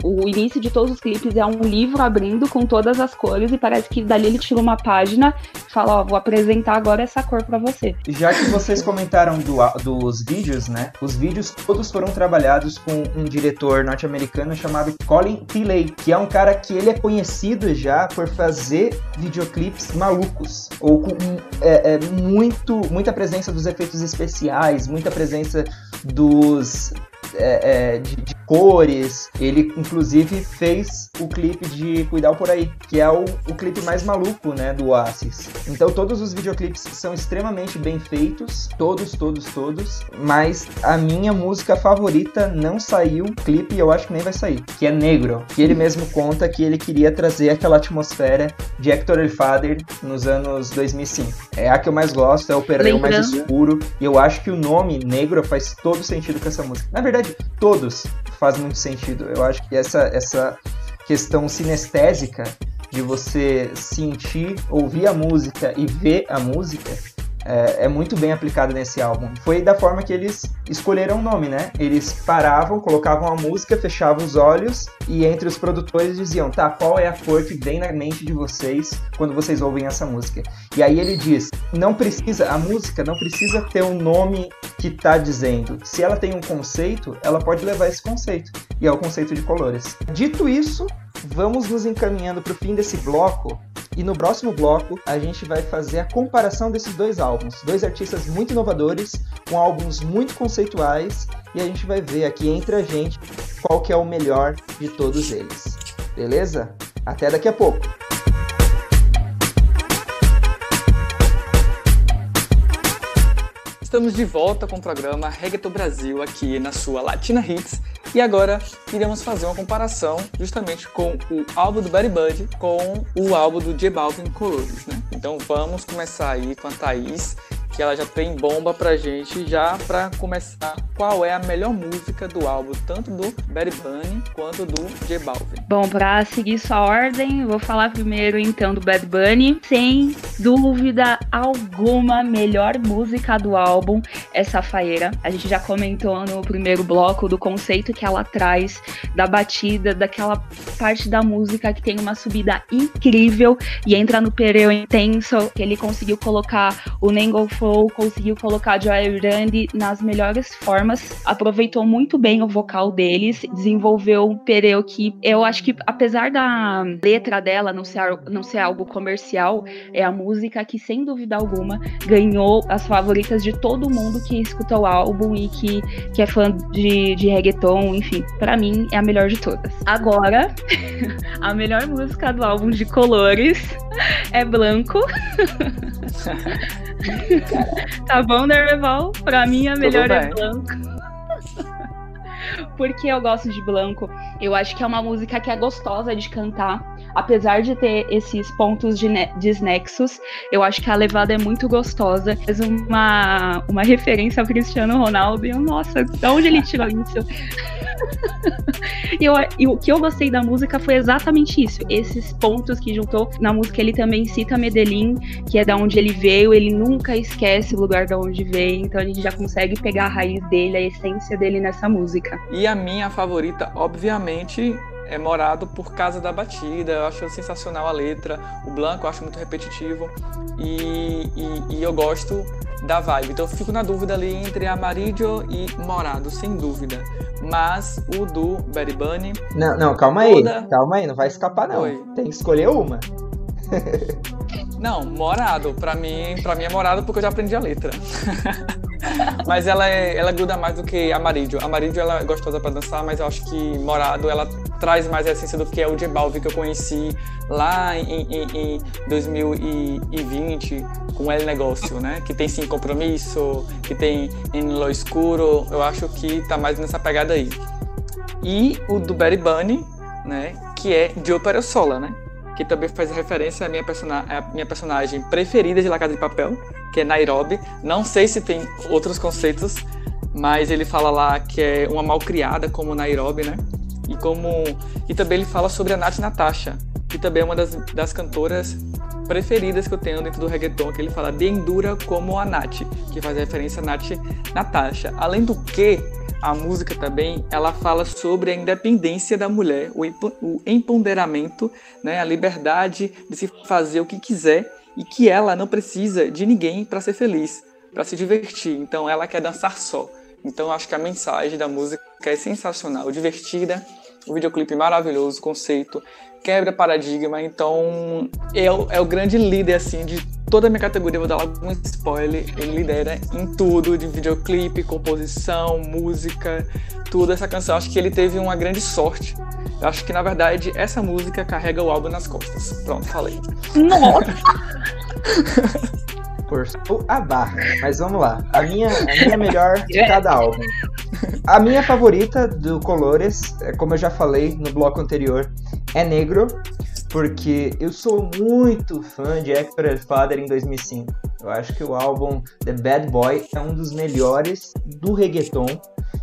o início de todos os clipes é um livro abrindo com todas as cores e parece que dali ele tira uma página e fala, ó, vou apresentar agora essa cor para você. Já que vocês comentaram do, dos vídeos, né? Os vídeos todos foram trabalhados com um diretor norte-americano chamado Colin Tilley, que é um cara que ele é conhecido já por fazer videoclipes malucos ou com é, é, muito, muita presença dos efeitos especiais, muita presença dos é, é, de, de, cores. Ele, inclusive, fez o clipe de Cuidar Por Aí, que é o, o clipe mais maluco, né, do Oasis. Então, todos os videoclipes são extremamente bem feitos, todos, todos, todos. Mas a minha música favorita não saiu clipe e eu acho que nem vai sair, que é Negro, que ele mesmo conta que ele queria trazer aquela atmosfera de Hector El Father nos anos 2005. É a que eu mais gosto, é o Perreu mais escuro, e eu acho que o nome Negro faz todo sentido com essa música. Na verdade, verdade, todos faz muito sentido. Eu acho que essa, essa questão sinestésica de você sentir, ouvir a música e ver a música é, é, muito bem aplicado nesse álbum. Foi da forma que eles escolheram o nome, né? Eles paravam, colocavam a música, fechavam os olhos e entre os produtores diziam, tá, qual é a cor que vem na mente de vocês quando vocês ouvem essa música? E aí ele diz, não precisa, a música não precisa ter um nome que tá dizendo. Se ela tem um conceito, ela pode levar esse conceito. E é o conceito de colores. Dito isso, vamos nos encaminhando para o fim desse bloco. E no próximo bloco a gente vai fazer a comparação desses dois álbuns, dois artistas muito inovadores, com álbuns muito conceituais, e a gente vai ver aqui entre a gente qual que é o melhor de todos eles. Beleza? Até daqui a pouco. Estamos de volta com o programa Reggaeton Brasil aqui na sua Latina Hits e agora iremos fazer uma comparação justamente com o álbum do Buddy Buddy com o álbum do J Balvin Colores, né? Então vamos começar aí com a Thaís, que ela já tem bomba pra gente, já pra começar, qual é a melhor música do álbum, tanto do Bad Bunny quanto do J Balvin. Bom, pra seguir sua ordem, vou falar primeiro então do Bad Bunny. Sem dúvida alguma, melhor música do álbum é Safaeira. A gente já comentou no primeiro bloco do conceito que ela traz, da batida, daquela parte da música que tem uma subida incrível e entra no pereu intenso, que ele conseguiu colocar o Nengo conseguiu colocar Joy Randy nas melhores formas, aproveitou muito bem o vocal deles, desenvolveu um pereu que eu acho que, apesar da letra dela não ser, não ser algo comercial, é a música que, sem dúvida alguma, ganhou as favoritas de todo mundo que escutou o álbum e que, que é fã de, de reggaeton, enfim, para mim é a melhor de todas. Agora, a melhor música do álbum de colores é Blanco. tá bom, Derval? Pra mim a melhor é Blanco. Porque eu gosto de Blanco. Eu acho que é uma música que é gostosa de cantar. Apesar de ter esses pontos de desnexos, eu acho que a levada é muito gostosa. Faz uma, uma referência ao Cristiano Ronaldo. E eu, nossa, de onde ele tirou isso? e, eu, e o que eu gostei da música foi exatamente isso. Esses pontos que juntou na música. Ele também cita Medellín, que é da onde ele veio. Ele nunca esquece o lugar da onde veio. Então a gente já consegue pegar a raiz dele, a essência dele nessa música. E a minha favorita, obviamente, é morado por causa da batida. Eu acho sensacional a letra. O Blanco eu acho muito repetitivo. E, e, e eu gosto da vibe. Então eu fico na dúvida ali entre Amarillo e Morado, sem dúvida. Mas o do Berry Bunny. Não, não, calma toda... aí. Calma aí, não vai escapar, não. Oi. Tem que escolher uma. não, Morado. Pra mim, pra mim é Morado porque eu já aprendi a letra. mas ela, é, ela gruda mais do que Amarillo. Amarillo ela é gostosa para dançar, mas eu acho que Morado ela traz mais a essência do que é o J que eu conheci lá em, em, em 2020 com El Negócio, né? Que tem sim compromisso, que tem em Lo Escuro. Eu acho que tá mais nessa pegada aí. E o do Barry Bunny, né? Que é Joe Perosola, né? Que também faz referência à minha, persona à minha personagem preferida de La Casa de Papel, que é Nairobi. Não sei se tem outros conceitos, mas ele fala lá que é uma malcriada como Nairobi, né? E como e também ele fala sobre a Nath Natasha, que também é uma das, das cantoras preferidas que eu tenho dentro do reggaeton, que ele fala de Endura como a Nath, que faz referência a Nath Natasha. Além do que, a música também, ela fala sobre a independência da mulher, o, o empoderamento, né, a liberdade de se fazer o que quiser e que ela não precisa de ninguém para ser feliz, para se divertir. Então ela quer dançar só. Então acho que a mensagem da música é sensacional, divertida, o videoclipe maravilhoso, conceito, quebra paradigma, então é o, é o grande líder assim de toda a minha categoria, vou dar logo um spoiler, ele lidera em tudo, de videoclipe, composição, música, tudo essa canção. Acho que ele teve uma grande sorte. Eu acho que na verdade essa música carrega o álbum nas costas. Pronto, falei. Nossa! Forçou a barra. Mas vamos lá. A minha, a minha melhor de cada álbum. A minha favorita do Colores, é como eu já falei no bloco anterior, é Negro, porque eu sou muito fã de Hector Father em 2005. Eu acho que o álbum The Bad Boy é um dos melhores do reggaeton,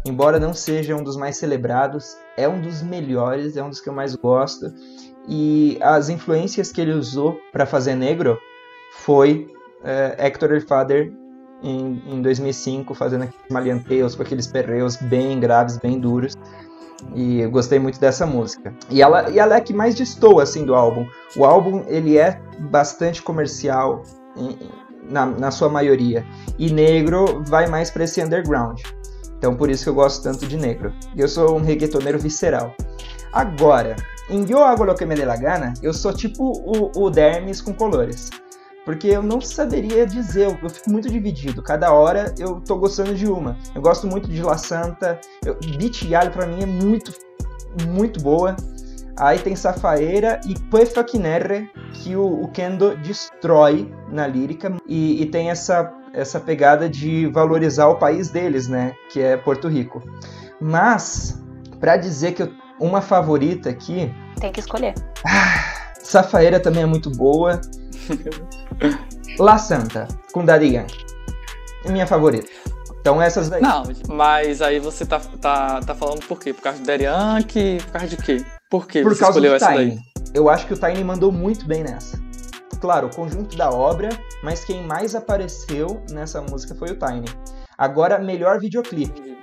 embora não seja um dos mais celebrados, é um dos melhores, é um dos que eu mais gosto. E as influências que ele usou para fazer Negro foi é, Hector Father em, em 2005, fazendo aqueles malianteios com aqueles perreus bem graves, bem duros. E eu gostei muito dessa música. E ela, e ela é a que mais destoa assim, do álbum. O álbum ele é bastante comercial em, na, na sua maioria. E negro vai mais para esse underground. Então por isso que eu gosto tanto de negro. Eu sou um reggaetoneiro visceral. Agora, em Yo Hago Lo Que Me Dê La Gana, eu sou tipo o, o Dermis com colores porque eu não saberia dizer, eu fico muito dividido. Cada hora eu tô gostando de uma. Eu gosto muito de La Santa, eu, Beat Yalho pra mim é muito, muito boa. Aí tem Safaeira e Puefa Kinerre, que o, o, Kendo destrói na lírica. E, e tem essa, essa pegada de valorizar o país deles, né? Que é Porto Rico. Mas, para dizer que eu, uma favorita aqui. Tem que escolher. Ah, Safaeira também é muito boa. La Santa, com Daddy Yankee. minha favorita. Então essas daí. Não, mas aí você tá, tá, tá falando por quê? Por causa do Daddy Yankee? Por causa de quê? Por que Por você causa escolheu do essa Tiny. daí? Eu acho que o Tiny mandou muito bem nessa. Claro, o conjunto da obra, mas quem mais apareceu nessa música foi o Tiny. Agora, melhor videoclipe.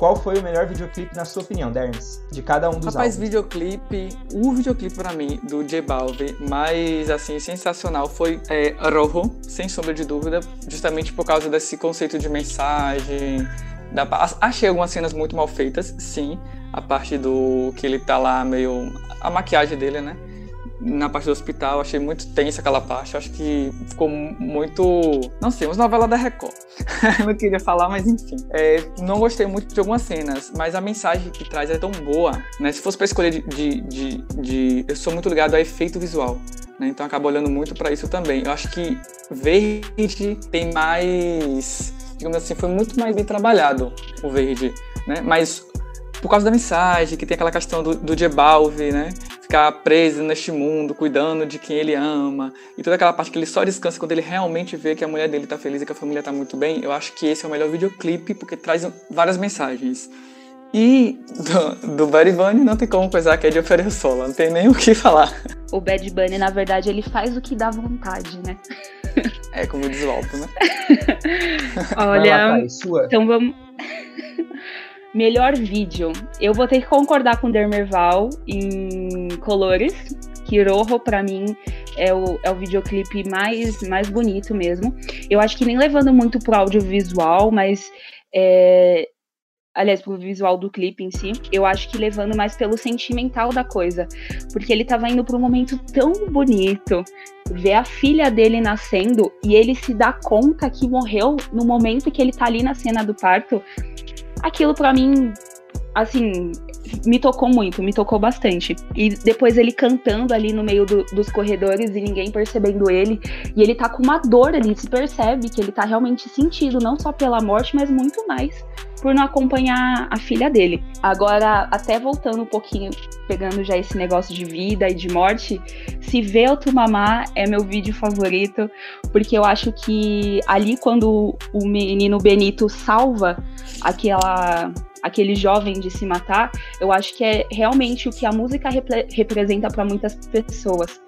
Qual foi o melhor videoclipe na sua opinião, Derns? De cada um dos Rapaz, álbuns. videoclipe, o videoclipe pra mim do J Balvin mais assim sensacional foi é, Rojo, sem sombra de dúvida, justamente por causa desse conceito de mensagem. Da, achei algumas cenas muito mal feitas, sim, a parte do que ele tá lá meio a maquiagem dele, né? Na parte do hospital, achei muito tensa aquela parte. Acho que ficou muito. Não sei, uns novelas da Record. não queria falar, mas enfim. É, não gostei muito de algumas cenas, mas a mensagem que traz é tão boa, né? Se fosse pra escolher de. de, de, de- eu sou muito ligado a efeito visual. Né? Então acabo olhando muito pra isso também. Eu acho que verde tem mais. Digamos assim, foi muito mais bem trabalhado o verde. Né? Mas por causa da mensagem, que tem aquela questão do, do Jebalve, né? Ficar preso neste mundo, cuidando de quem ele ama, e toda aquela parte que ele só descansa quando ele realmente vê que a mulher dele tá feliz e que a família tá muito bem. Eu acho que esse é o melhor videoclipe, porque traz várias mensagens. E do, do Buddy Bunny não tem como coisar que é de oferecer solo, não tem nem o que falar. O Bad Bunny, na verdade, ele faz o que dá vontade, né? É como diz o Alto, né? Lá, Olha, sua. então vamos. Melhor vídeo. Eu vou ter que concordar com o Dermerval em colores. Que Rojo, pra mim, é o, é o videoclipe mais, mais bonito mesmo. Eu acho que nem levando muito pro audiovisual, mas. É, aliás, pro visual do clipe em si, eu acho que levando mais pelo sentimental da coisa. Porque ele tava indo pra um momento tão bonito, ver a filha dele nascendo e ele se dá conta que morreu no momento que ele tá ali na cena do parto. Aquilo pra mim, assim, me tocou muito, me tocou bastante. E depois ele cantando ali no meio do- dos corredores e ninguém percebendo ele. E ele tá com uma dor ali, se percebe que ele tá realmente sentido, não só pela morte, mas muito mais por não acompanhar a filha dele. Agora, até voltando um pouquinho, pegando já esse negócio de vida e de morte, se vê o é meu vídeo favorito, porque eu acho que ali quando o menino Benito salva aquela aquele jovem de se matar, eu acho que é realmente o que a música repre- representa para muitas pessoas.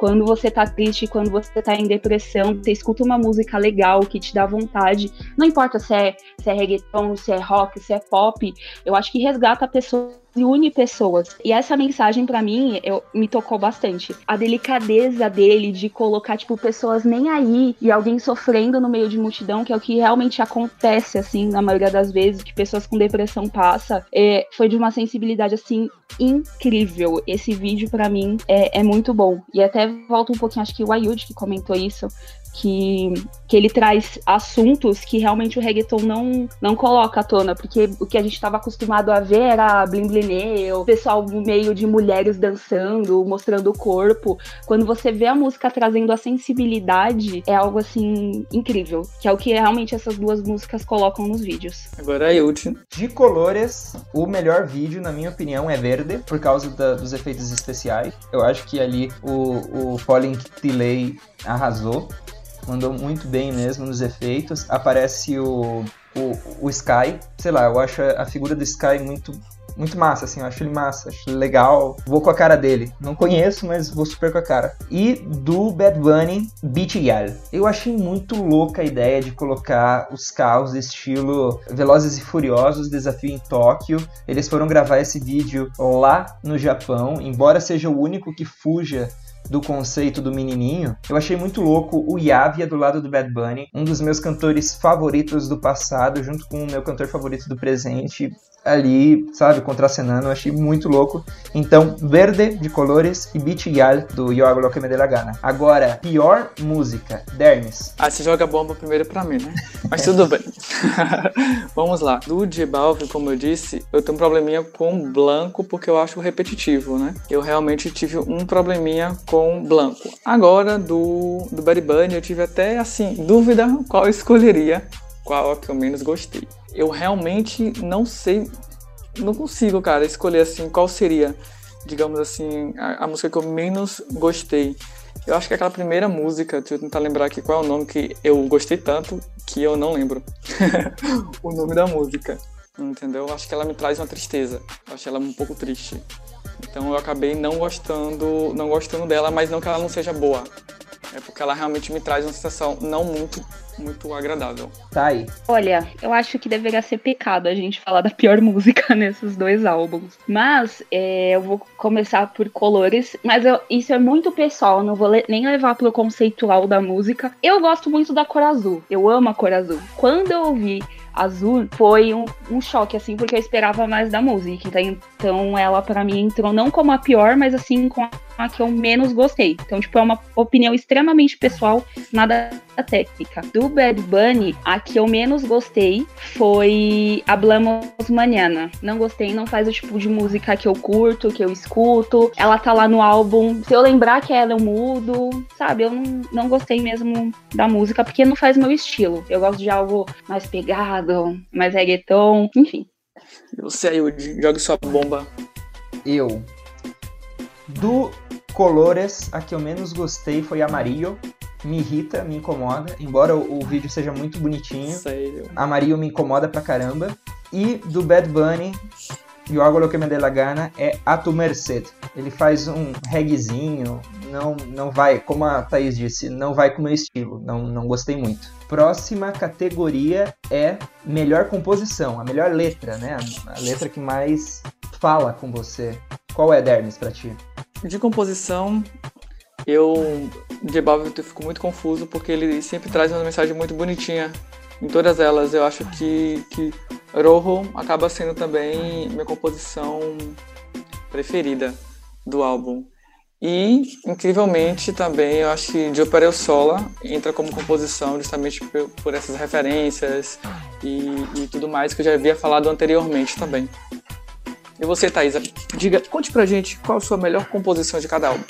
Quando você tá triste, quando você tá em depressão, você escuta uma música legal que te dá vontade, não importa se é, se é reggaeton, se é rock, se é pop, eu acho que resgata pessoas e une pessoas. E essa mensagem pra mim eu, me tocou bastante. A delicadeza dele de colocar tipo pessoas nem aí e alguém sofrendo no meio de multidão, que é o que realmente acontece assim na maioria das vezes que pessoas com depressão passa, é, foi de uma sensibilidade assim incrível. Esse vídeo pra mim é, é muito bom. E até volta um pouquinho, acho que o Ayud que comentou isso, que, que ele traz assuntos que realmente o reggaeton não, não coloca à tona, porque o que a gente estava acostumado a ver era blim o pessoal no meio de mulheres dançando, mostrando o corpo. Quando você vê a música trazendo a sensibilidade, é algo assim incrível, que é o que realmente essas duas músicas colocam nos vídeos. Agora é Yudi. De colores, o melhor vídeo, na minha opinião, é verde, por causa da- dos efeitos especiais. Eu acho que ali o, o Falling Delay arrasou. Mandou muito bem mesmo nos efeitos. Aparece o, o, o Sky. Sei lá, eu acho a figura do Sky muito, muito massa, assim. Eu acho ele massa, acho ele legal. Vou com a cara dele. Não conheço, mas vou super com a cara. E do Bad Bunny, Beat Yal. Eu achei muito louca a ideia de colocar os carros estilo Velozes e Furiosos, Desafio em Tóquio. Eles foram gravar esse vídeo lá no Japão, embora seja o único que fuja do conceito do menininho, eu achei muito louco o Yavia do lado do Bad Bunny, um dos meus cantores favoritos do passado, junto com o meu cantor favorito do presente, ali, sabe, contracenando, eu achei muito louco. Então, Verde de Colores e Yal do Yo Hago Lo Gana. Agora, pior música, Dermes. Ah, você joga bomba primeiro pra mim, né? Mas tudo bem. Vamos lá. Do Balvin, como eu disse, eu tenho um probleminha com Blanco porque eu acho repetitivo, né? Eu realmente tive um probleminha com Blanco. Agora, do, do Bad Bunny, eu tive até, assim, dúvida qual escolheria, qual é que eu menos gostei. Eu realmente não sei, não consigo, cara, escolher, assim, qual seria, digamos assim, a, a música que eu menos gostei. Eu acho que aquela primeira música, deixa eu tentar lembrar aqui qual é o nome que eu gostei tanto, que eu não lembro o nome da música. Entendeu? Acho que ela me traz uma tristeza. Acho ela um pouco triste. Então eu acabei não gostando, não gostando dela, mas não que ela não seja boa. É porque ela realmente me traz uma sensação não muito muito agradável. Tá aí. Olha, eu acho que deveria ser pecado a gente falar da pior música nesses dois álbuns. Mas é, eu vou começar por Colores, mas eu, isso é muito pessoal, não vou le nem levar pro conceitual da música. Eu gosto muito da cor azul. Eu amo a cor azul. Quando eu ouvi azul foi um, um, choque, assim, porque eu esperava mais da música. Então, então ela, para mim, entrou não como a pior, mas assim, com a que eu menos gostei. Então, tipo, é uma opinião extremamente pessoal, nada técnica. Do Bad Bunny, a que eu menos gostei foi Hablamos Manhana. Não gostei, não faz o tipo de música que eu curto, que eu escuto. Ela tá lá no álbum. Se eu lembrar que ela eu mudo, sabe? Eu não, não gostei mesmo da música, porque não faz meu estilo. Eu gosto de algo mais pegado, mais reggaeton, enfim. Você aí, jogue sua bomba. Eu. Do Colores, a que eu menos gostei foi Amarillo. Me irrita, me incomoda, embora o, o vídeo seja muito bonitinho. Sério. Amarillo me incomoda pra caramba. E do Bad Bunny, Yo hago lo que me dê la gana, é A Tu Merced. Ele faz um reggaezinho, não, não vai, como a Thaís disse, não vai com o meu estilo, não, não gostei muito. Próxima categoria é melhor composição, a melhor letra, né? A, a letra que mais fala com você. Qual é, Dermes, pra ti? De composição, eu de Balvin eu fico muito confuso porque ele sempre traz uma mensagem muito bonitinha em todas elas. Eu acho que, que Rojo acaba sendo também minha composição preferida do álbum. E, incrivelmente, também eu acho que Pereu Sola entra como composição justamente por, por essas referências e, e tudo mais que eu já havia falado anteriormente também. E você, Thaisa, diga, conte pra gente qual a sua melhor composição de cada álbum.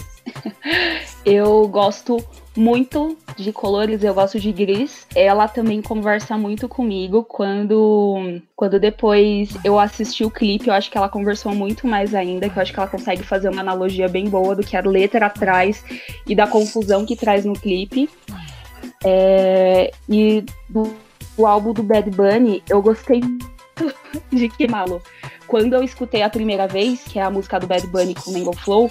eu gosto muito de colores, eu gosto de gris. Ela também conversa muito comigo quando quando depois eu assisti o clipe, eu acho que ela conversou muito mais ainda, que eu acho que ela consegue fazer uma analogia bem boa do que a letra atrás e da confusão que traz no clipe. É, e do, do álbum do Bad Bunny, eu gostei de Queimá-lo quando eu escutei a primeira vez, que é a música do Bad Bunny com Mango Flow,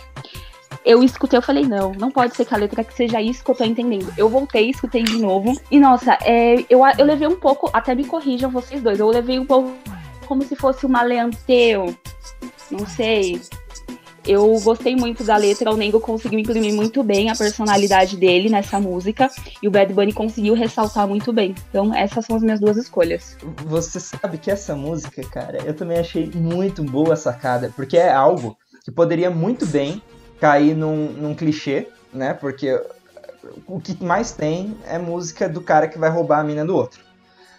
eu escutei, eu falei, não, não pode ser que a letra que seja isso que eu tô entendendo. Eu voltei, escutei de novo. E nossa, é, eu, eu levei um pouco, até me corrijam vocês dois, eu levei um pouco como se fosse uma leanteu. Não sei. Eu gostei muito da letra, o Nengo conseguiu imprimir muito bem a personalidade dele nessa música e o Bad Bunny conseguiu ressaltar muito bem. Então, essas são as minhas duas escolhas. Você sabe que essa música, cara, eu também achei muito boa sacada, porque é algo que poderia muito bem cair num, num clichê, né? Porque o que mais tem é música do cara que vai roubar a mina do outro.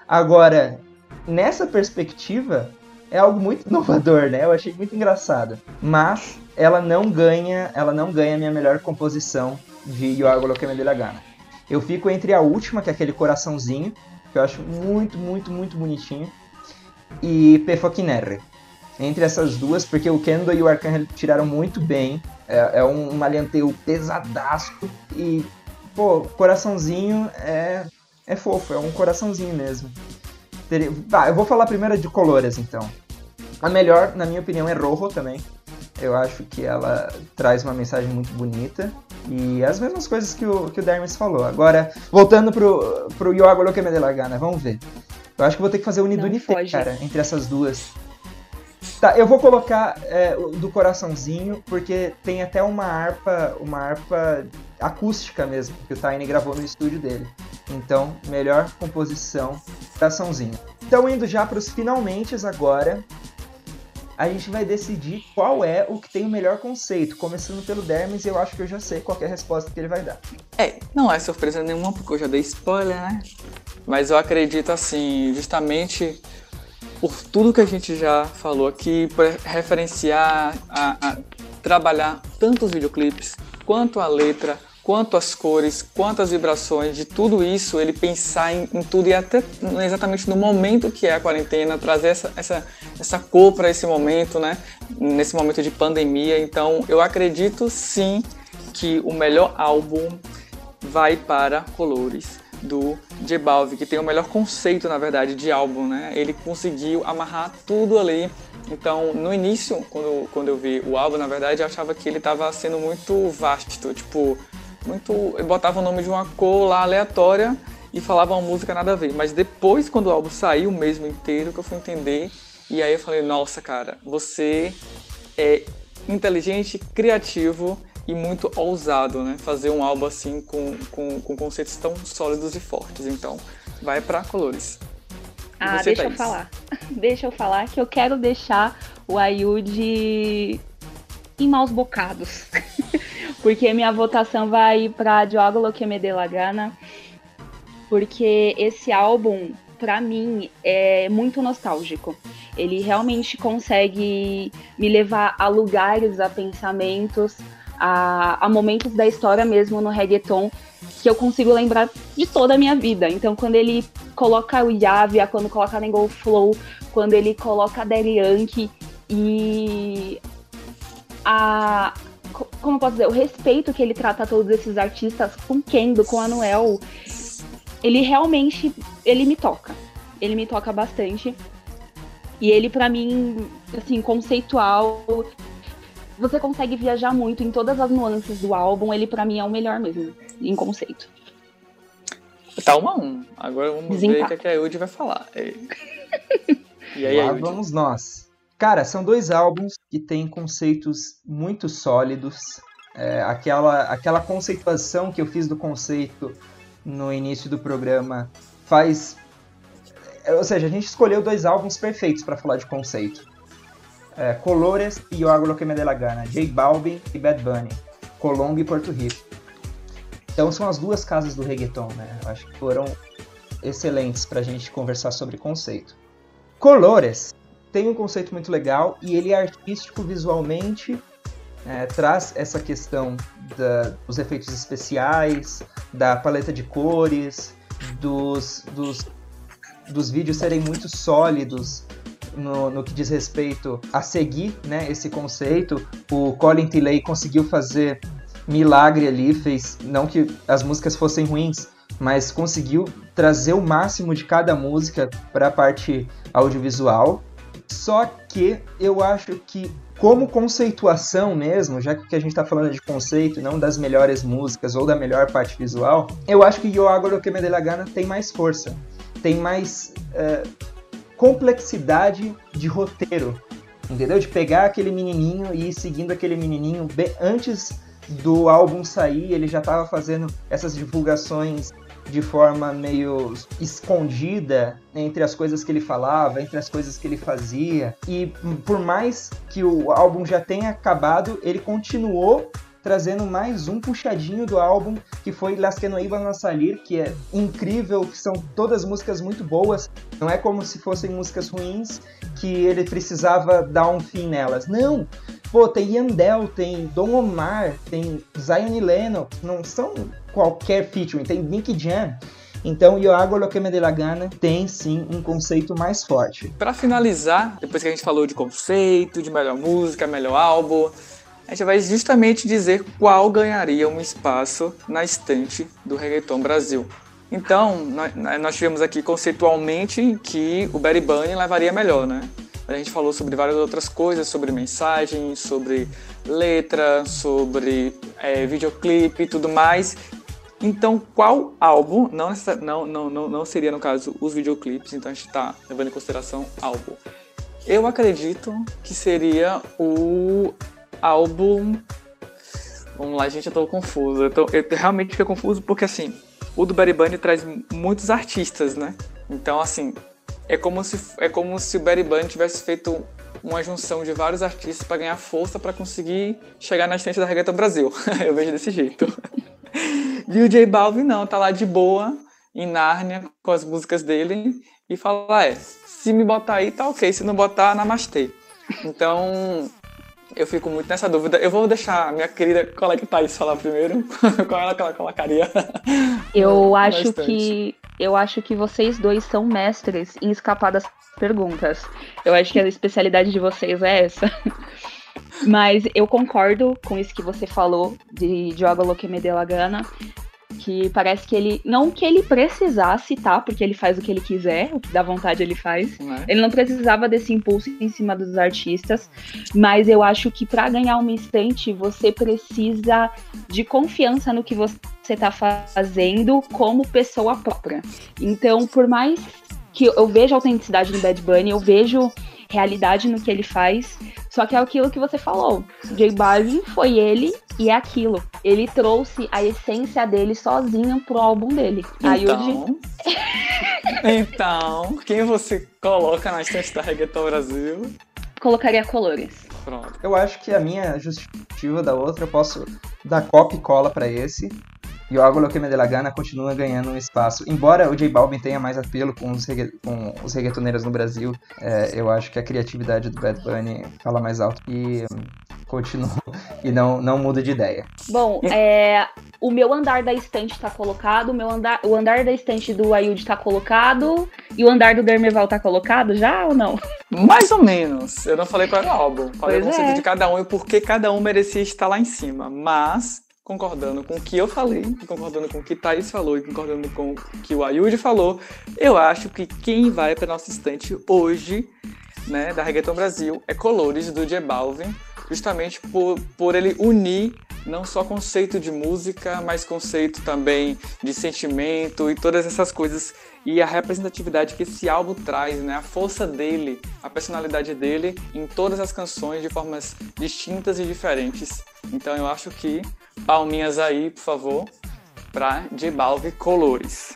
Agora, nessa perspectiva, é algo muito inovador, né? Eu achei muito engraçado. Mas ela não ganha, ela não ganha minha melhor composição de Yo hago lo que me dê la gana. Eu fico entre a última, que é aquele coraçãozinho, que eu acho muito, muito, muito bonitinho, e Pefoquinerre. Entre essas duas, porque o Kendo e o Arcangel tiraram muito bem. É, é um malianteio pesadaço e, pô, coraçãozinho é, é fofo, é um coraçãozinho mesmo. Tá, eu vou falar primeiro de Colores, então. A melhor, na minha opinião, é Rojo também. Eu acho que ela traz uma mensagem muito bonita. E as mesmas coisas que o, que o Dermis falou. Agora, voltando pro, pro Yo hago lo que me gana, vamos ver. Eu acho que vou ter que fazer o Unidunité, cara, entre essas duas. Tá, eu vou colocar é, do coraçãozinho, porque tem até uma harpa, uma harpa acústica mesmo, que o Tiny gravou no estúdio dele. Então, melhor composição, coraçãozinho. Então, indo já para os finalmente agora, a gente vai decidir qual é o que tem o melhor conceito. Começando pelo Dermes, eu acho que eu já sei qual é a resposta que ele vai dar. É, não é surpresa nenhuma, porque eu já dei spoiler, né? Mas eu acredito assim, justamente por tudo que a gente já falou aqui, por referenciar, a, a trabalhar tanto os videoclipes quanto a letra, quanto as cores, quanto as vibrações, de tudo isso, ele pensar em, em, tudo e até exatamente no momento que é a quarentena, trazer essa, essa, essa cor para esse momento, né? Nesse momento de pandemia. Então, eu acredito sim que o melhor álbum vai para Colores. do J Balvin, que tem o melhor conceito, na verdade, de álbum, né? Ele conseguiu amarrar tudo ali. Então, no início, quando, quando eu vi o álbum, na verdade, eu achava que ele estava sendo muito vasto, tipo, muito. Botava o nome de uma cor lá aleatória e falava uma música nada a ver. Mas depois, quando o álbum saiu mesmo inteiro, que eu fui entender, e aí eu falei, nossa, cara, você é inteligente, criativo e muito ousado, né? Fazer um álbum assim com, com, com conceitos tão sólidos e fortes. Então, vai para Colores. Ah, deixa Thaís? eu falar. deixa eu falar que eu quero deixar o Ayud em maus bocados. porque minha votação vai para Diogo Lo que me la gana. Porque esse álbum, para mim, é muito nostálgico. Ele realmente consegue me levar a lugares, a pensamentos, a, a momentos da história mesmo no reggaeton que eu consigo lembrar de toda a minha vida. Então, quando ele coloca o Yavia, quando coloca Nengo Flow, quando ele coloca a Daddy Yankee e a como eu posso dizer, o respeito que ele trata a todos esses artistas com Kendo, com Anuel, ele realmente ele me toca. Ele me toca bastante. E ele para mim, assim, conceitual, você consegue viajar muito em todas as nuances do álbum. Ele, para mim, é o melhor mesmo, em conceito. Tá uma a um. Agora vamos Desencar. ver o que a Yudi vai falar. E aí, Lá vamos nós. Cara, são dois álbuns que têm conceitos muito sólidos. É, aquela, aquela conceituação que eu fiz do conceito no início do programa faz. Ou seja, a gente escolheu dois álbuns perfeitos para falar de conceito é, Colores e O Hago Que Me Dê La Gana, J Balvin e Bad Bunny, Colômbia e Porto Rico. Então são as duas casas do reggaeton, né? Eu acho que foram excelentes para a gente conversar sobre conceito. Colores tem um conceito muito legal e ele é artístico visualmente, é, traz essa questão da, dos efeitos especiais, da paleta de cores, dos, dos, dos vídeos serem muito sólidos, no, no que diz respeito a seguir né, esse conceito. O Colin Tilley conseguiu fazer milagre ali, fez não que as músicas fossem ruins, mas conseguiu trazer o máximo de cada música para a parte audiovisual. Só que eu acho que como conceituação mesmo, já que a gente está falando de conceito, não das melhores músicas ou da melhor parte visual, eu acho que Yo Hago Que Me La Gana tem mais força, tem mais uh, complexidade de roteiro, entendeu? De pegar aquele menininho e ir seguindo aquele menininho antes do álbum sair, ele já estava fazendo essas divulgações de forma meio escondida entre as coisas que ele falava, entre as coisas que ele fazia. E por mais que o álbum já tenha acabado, ele continuou trazendo mais um puxadinho do álbum, que foi Las que no a salir, que é incrível, que são todas músicas muito boas, não é como se fossem músicas ruins, que ele precisava dar um fim nelas. Não! Pô, tem Yandel, tem Don Omar, tem Zion Lennox, não são qualquer featuring, tem Nick Jam. Então, Yo hago lo que me dê la gana tem sim um conceito mais forte. Para finalizar, depois que a gente falou de conceito, de melhor música, melhor álbum, a gente vai justamente dizer qual ganharia um espaço na estante do Reggaeton Brasil. Então, nós tivemos aqui conceitualmente que o Barry Bunny levaria melhor, né? A gente falou sobre várias outras coisas, sobre mensagem, sobre letra, sobre é, videoclipe e tudo mais. Então, qual álbum, não, não, não, não, seria no caso os videoclipes, então a gente está levando em consideração álbum. Eu acredito que seria o álbum. Vamos lá, gente, eu tô confuso. Eu, tô, eu realmente fico confuso porque, assim, o do Barry Bunny traz muitos artistas, né? Então, assim, é como se, é como se o Barry Bunny tivesse feito uma junção de vários artistas para ganhar força para conseguir chegar na estante da Reggaeton Brasil. eu vejo desse jeito. e o J Balvin não, tá lá de boa, em Nárnia, com as músicas dele, e fala, ah, é, se me botar aí, tá ok, se não botar, namastê. Então, eu fico muito nessa dúvida. Eu vou deixar a minha querida colega Thaís falar primeiro. Qual ela que ela colocaria? Eu acho que eu acho que vocês dois são mestres em escapar das perguntas. Eu acho que a especialidade de vocês é essa. Mas eu concordo com isso que você falou de Joga Lo que me dê la gana. Que parece que ele. Não que ele precisasse, tá? Porque ele faz o que ele quiser, o que dá vontade ele faz. É? Ele não precisava desse impulso em cima dos artistas, mas eu acho que para ganhar uma estante você precisa de confiança no que você tá fazendo como pessoa própria. Então, por mais que eu veja autenticidade no Bad Bunny, eu vejo realidade no que ele faz, só que é aquilo que você falou. J Balvin foi ele e é aquilo. Ele trouxe a essência dele sozinho pro álbum dele. Aí hoje Então, então, quem você coloca na estante da Reggaeton Brasil? colocaria colores. Pronto. Eu acho que a minha justificativa da outra, eu posso dar copy e cola pra esse. E o Água Lo Que Me Dê La Gana continua ganhando um espaço. Embora o J Balvin tenha mais apelo com os, regga com os reggaetoneiros no Brasil, é, eu acho que a criatividade do Bad Bunny fala mais alto e hum, continua e não, não muda de ideia. Bom, é, o meu andar da estante tá colocado, o, meu andar, o andar da estante do Ayud tá colocado, e o andar do Dermeval tá colocado já ou não? Mais ou menos. Eu não falei qual era o álbum. Falei o conceito é. de cada um e por que cada um merecia estar lá em cima. Mas, concordando com o que eu falei, concordando com o que Thaís falou e concordando com o que o Ayud falou, eu acho que quem vai para nossa estante hoje, né, da Reggaeton Brasil, é Colores, do J Balvin, justamente por, por ele unir não só conceito de música, mas conceito também de sentimento e todas essas coisas e a representatividade que esse álbum traz, né? A força dele, a personalidade dele em todas as canções de formas distintas e diferentes. Então eu acho que palminhas aí, por favor, para J Balvin Colores.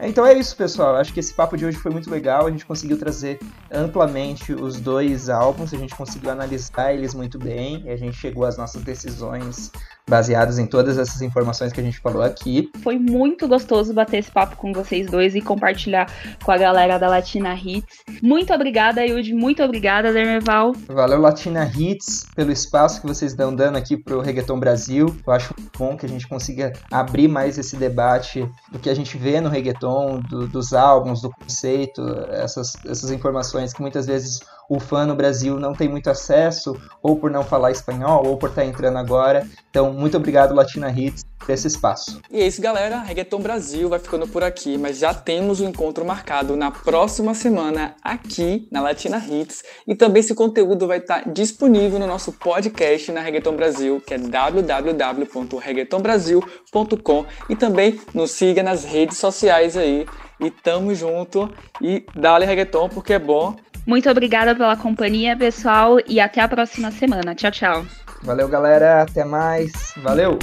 Então é isso, pessoal. Acho que esse papo de hoje foi muito legal. A gente conseguiu trazer amplamente os dois álbuns, a gente conseguiu analisar eles muito bem e a gente chegou às nossas decisões baseadas em todas essas informações que a gente falou aqui. Foi muito gostoso bater esse papo com vocês dois e compartilhar com a galera da Latina Hits. Muito obrigada, Ayud. Muito obrigada, Dermeval. Valeu, Latina Hits, pelo espaço que vocês estão dando aqui pro Reggaeton Brasil. Eu acho bom que a gente consiga abrir mais esse debate do que a gente vê no reggaeton, do- dos álbuns, do conceito, essas, essas informações que muitas vezes o fã no Brasil não tem muito acesso, ou por não falar espanhol, ou por estar entrando agora. Então, muito obrigado, Latina Hits, por esse espaço. E é isso, galera. Reggaeton Brasil vai ficando por aqui, mas já temos o encontro marcado na próxima semana aqui na Latina Hits. E também esse conteúdo vai estar disponível no nosso podcast na Reggaeton Brasil, que é www.reggaetonbrasil.com. E também nos siga nas redes sociais aí. E tamo junto. E dale reggaeton porque é bom. Muito obrigada pela companhia, pessoal, e até a próxima semana. Tchau, tchau. Valeu, galera. Até mais. Valeu!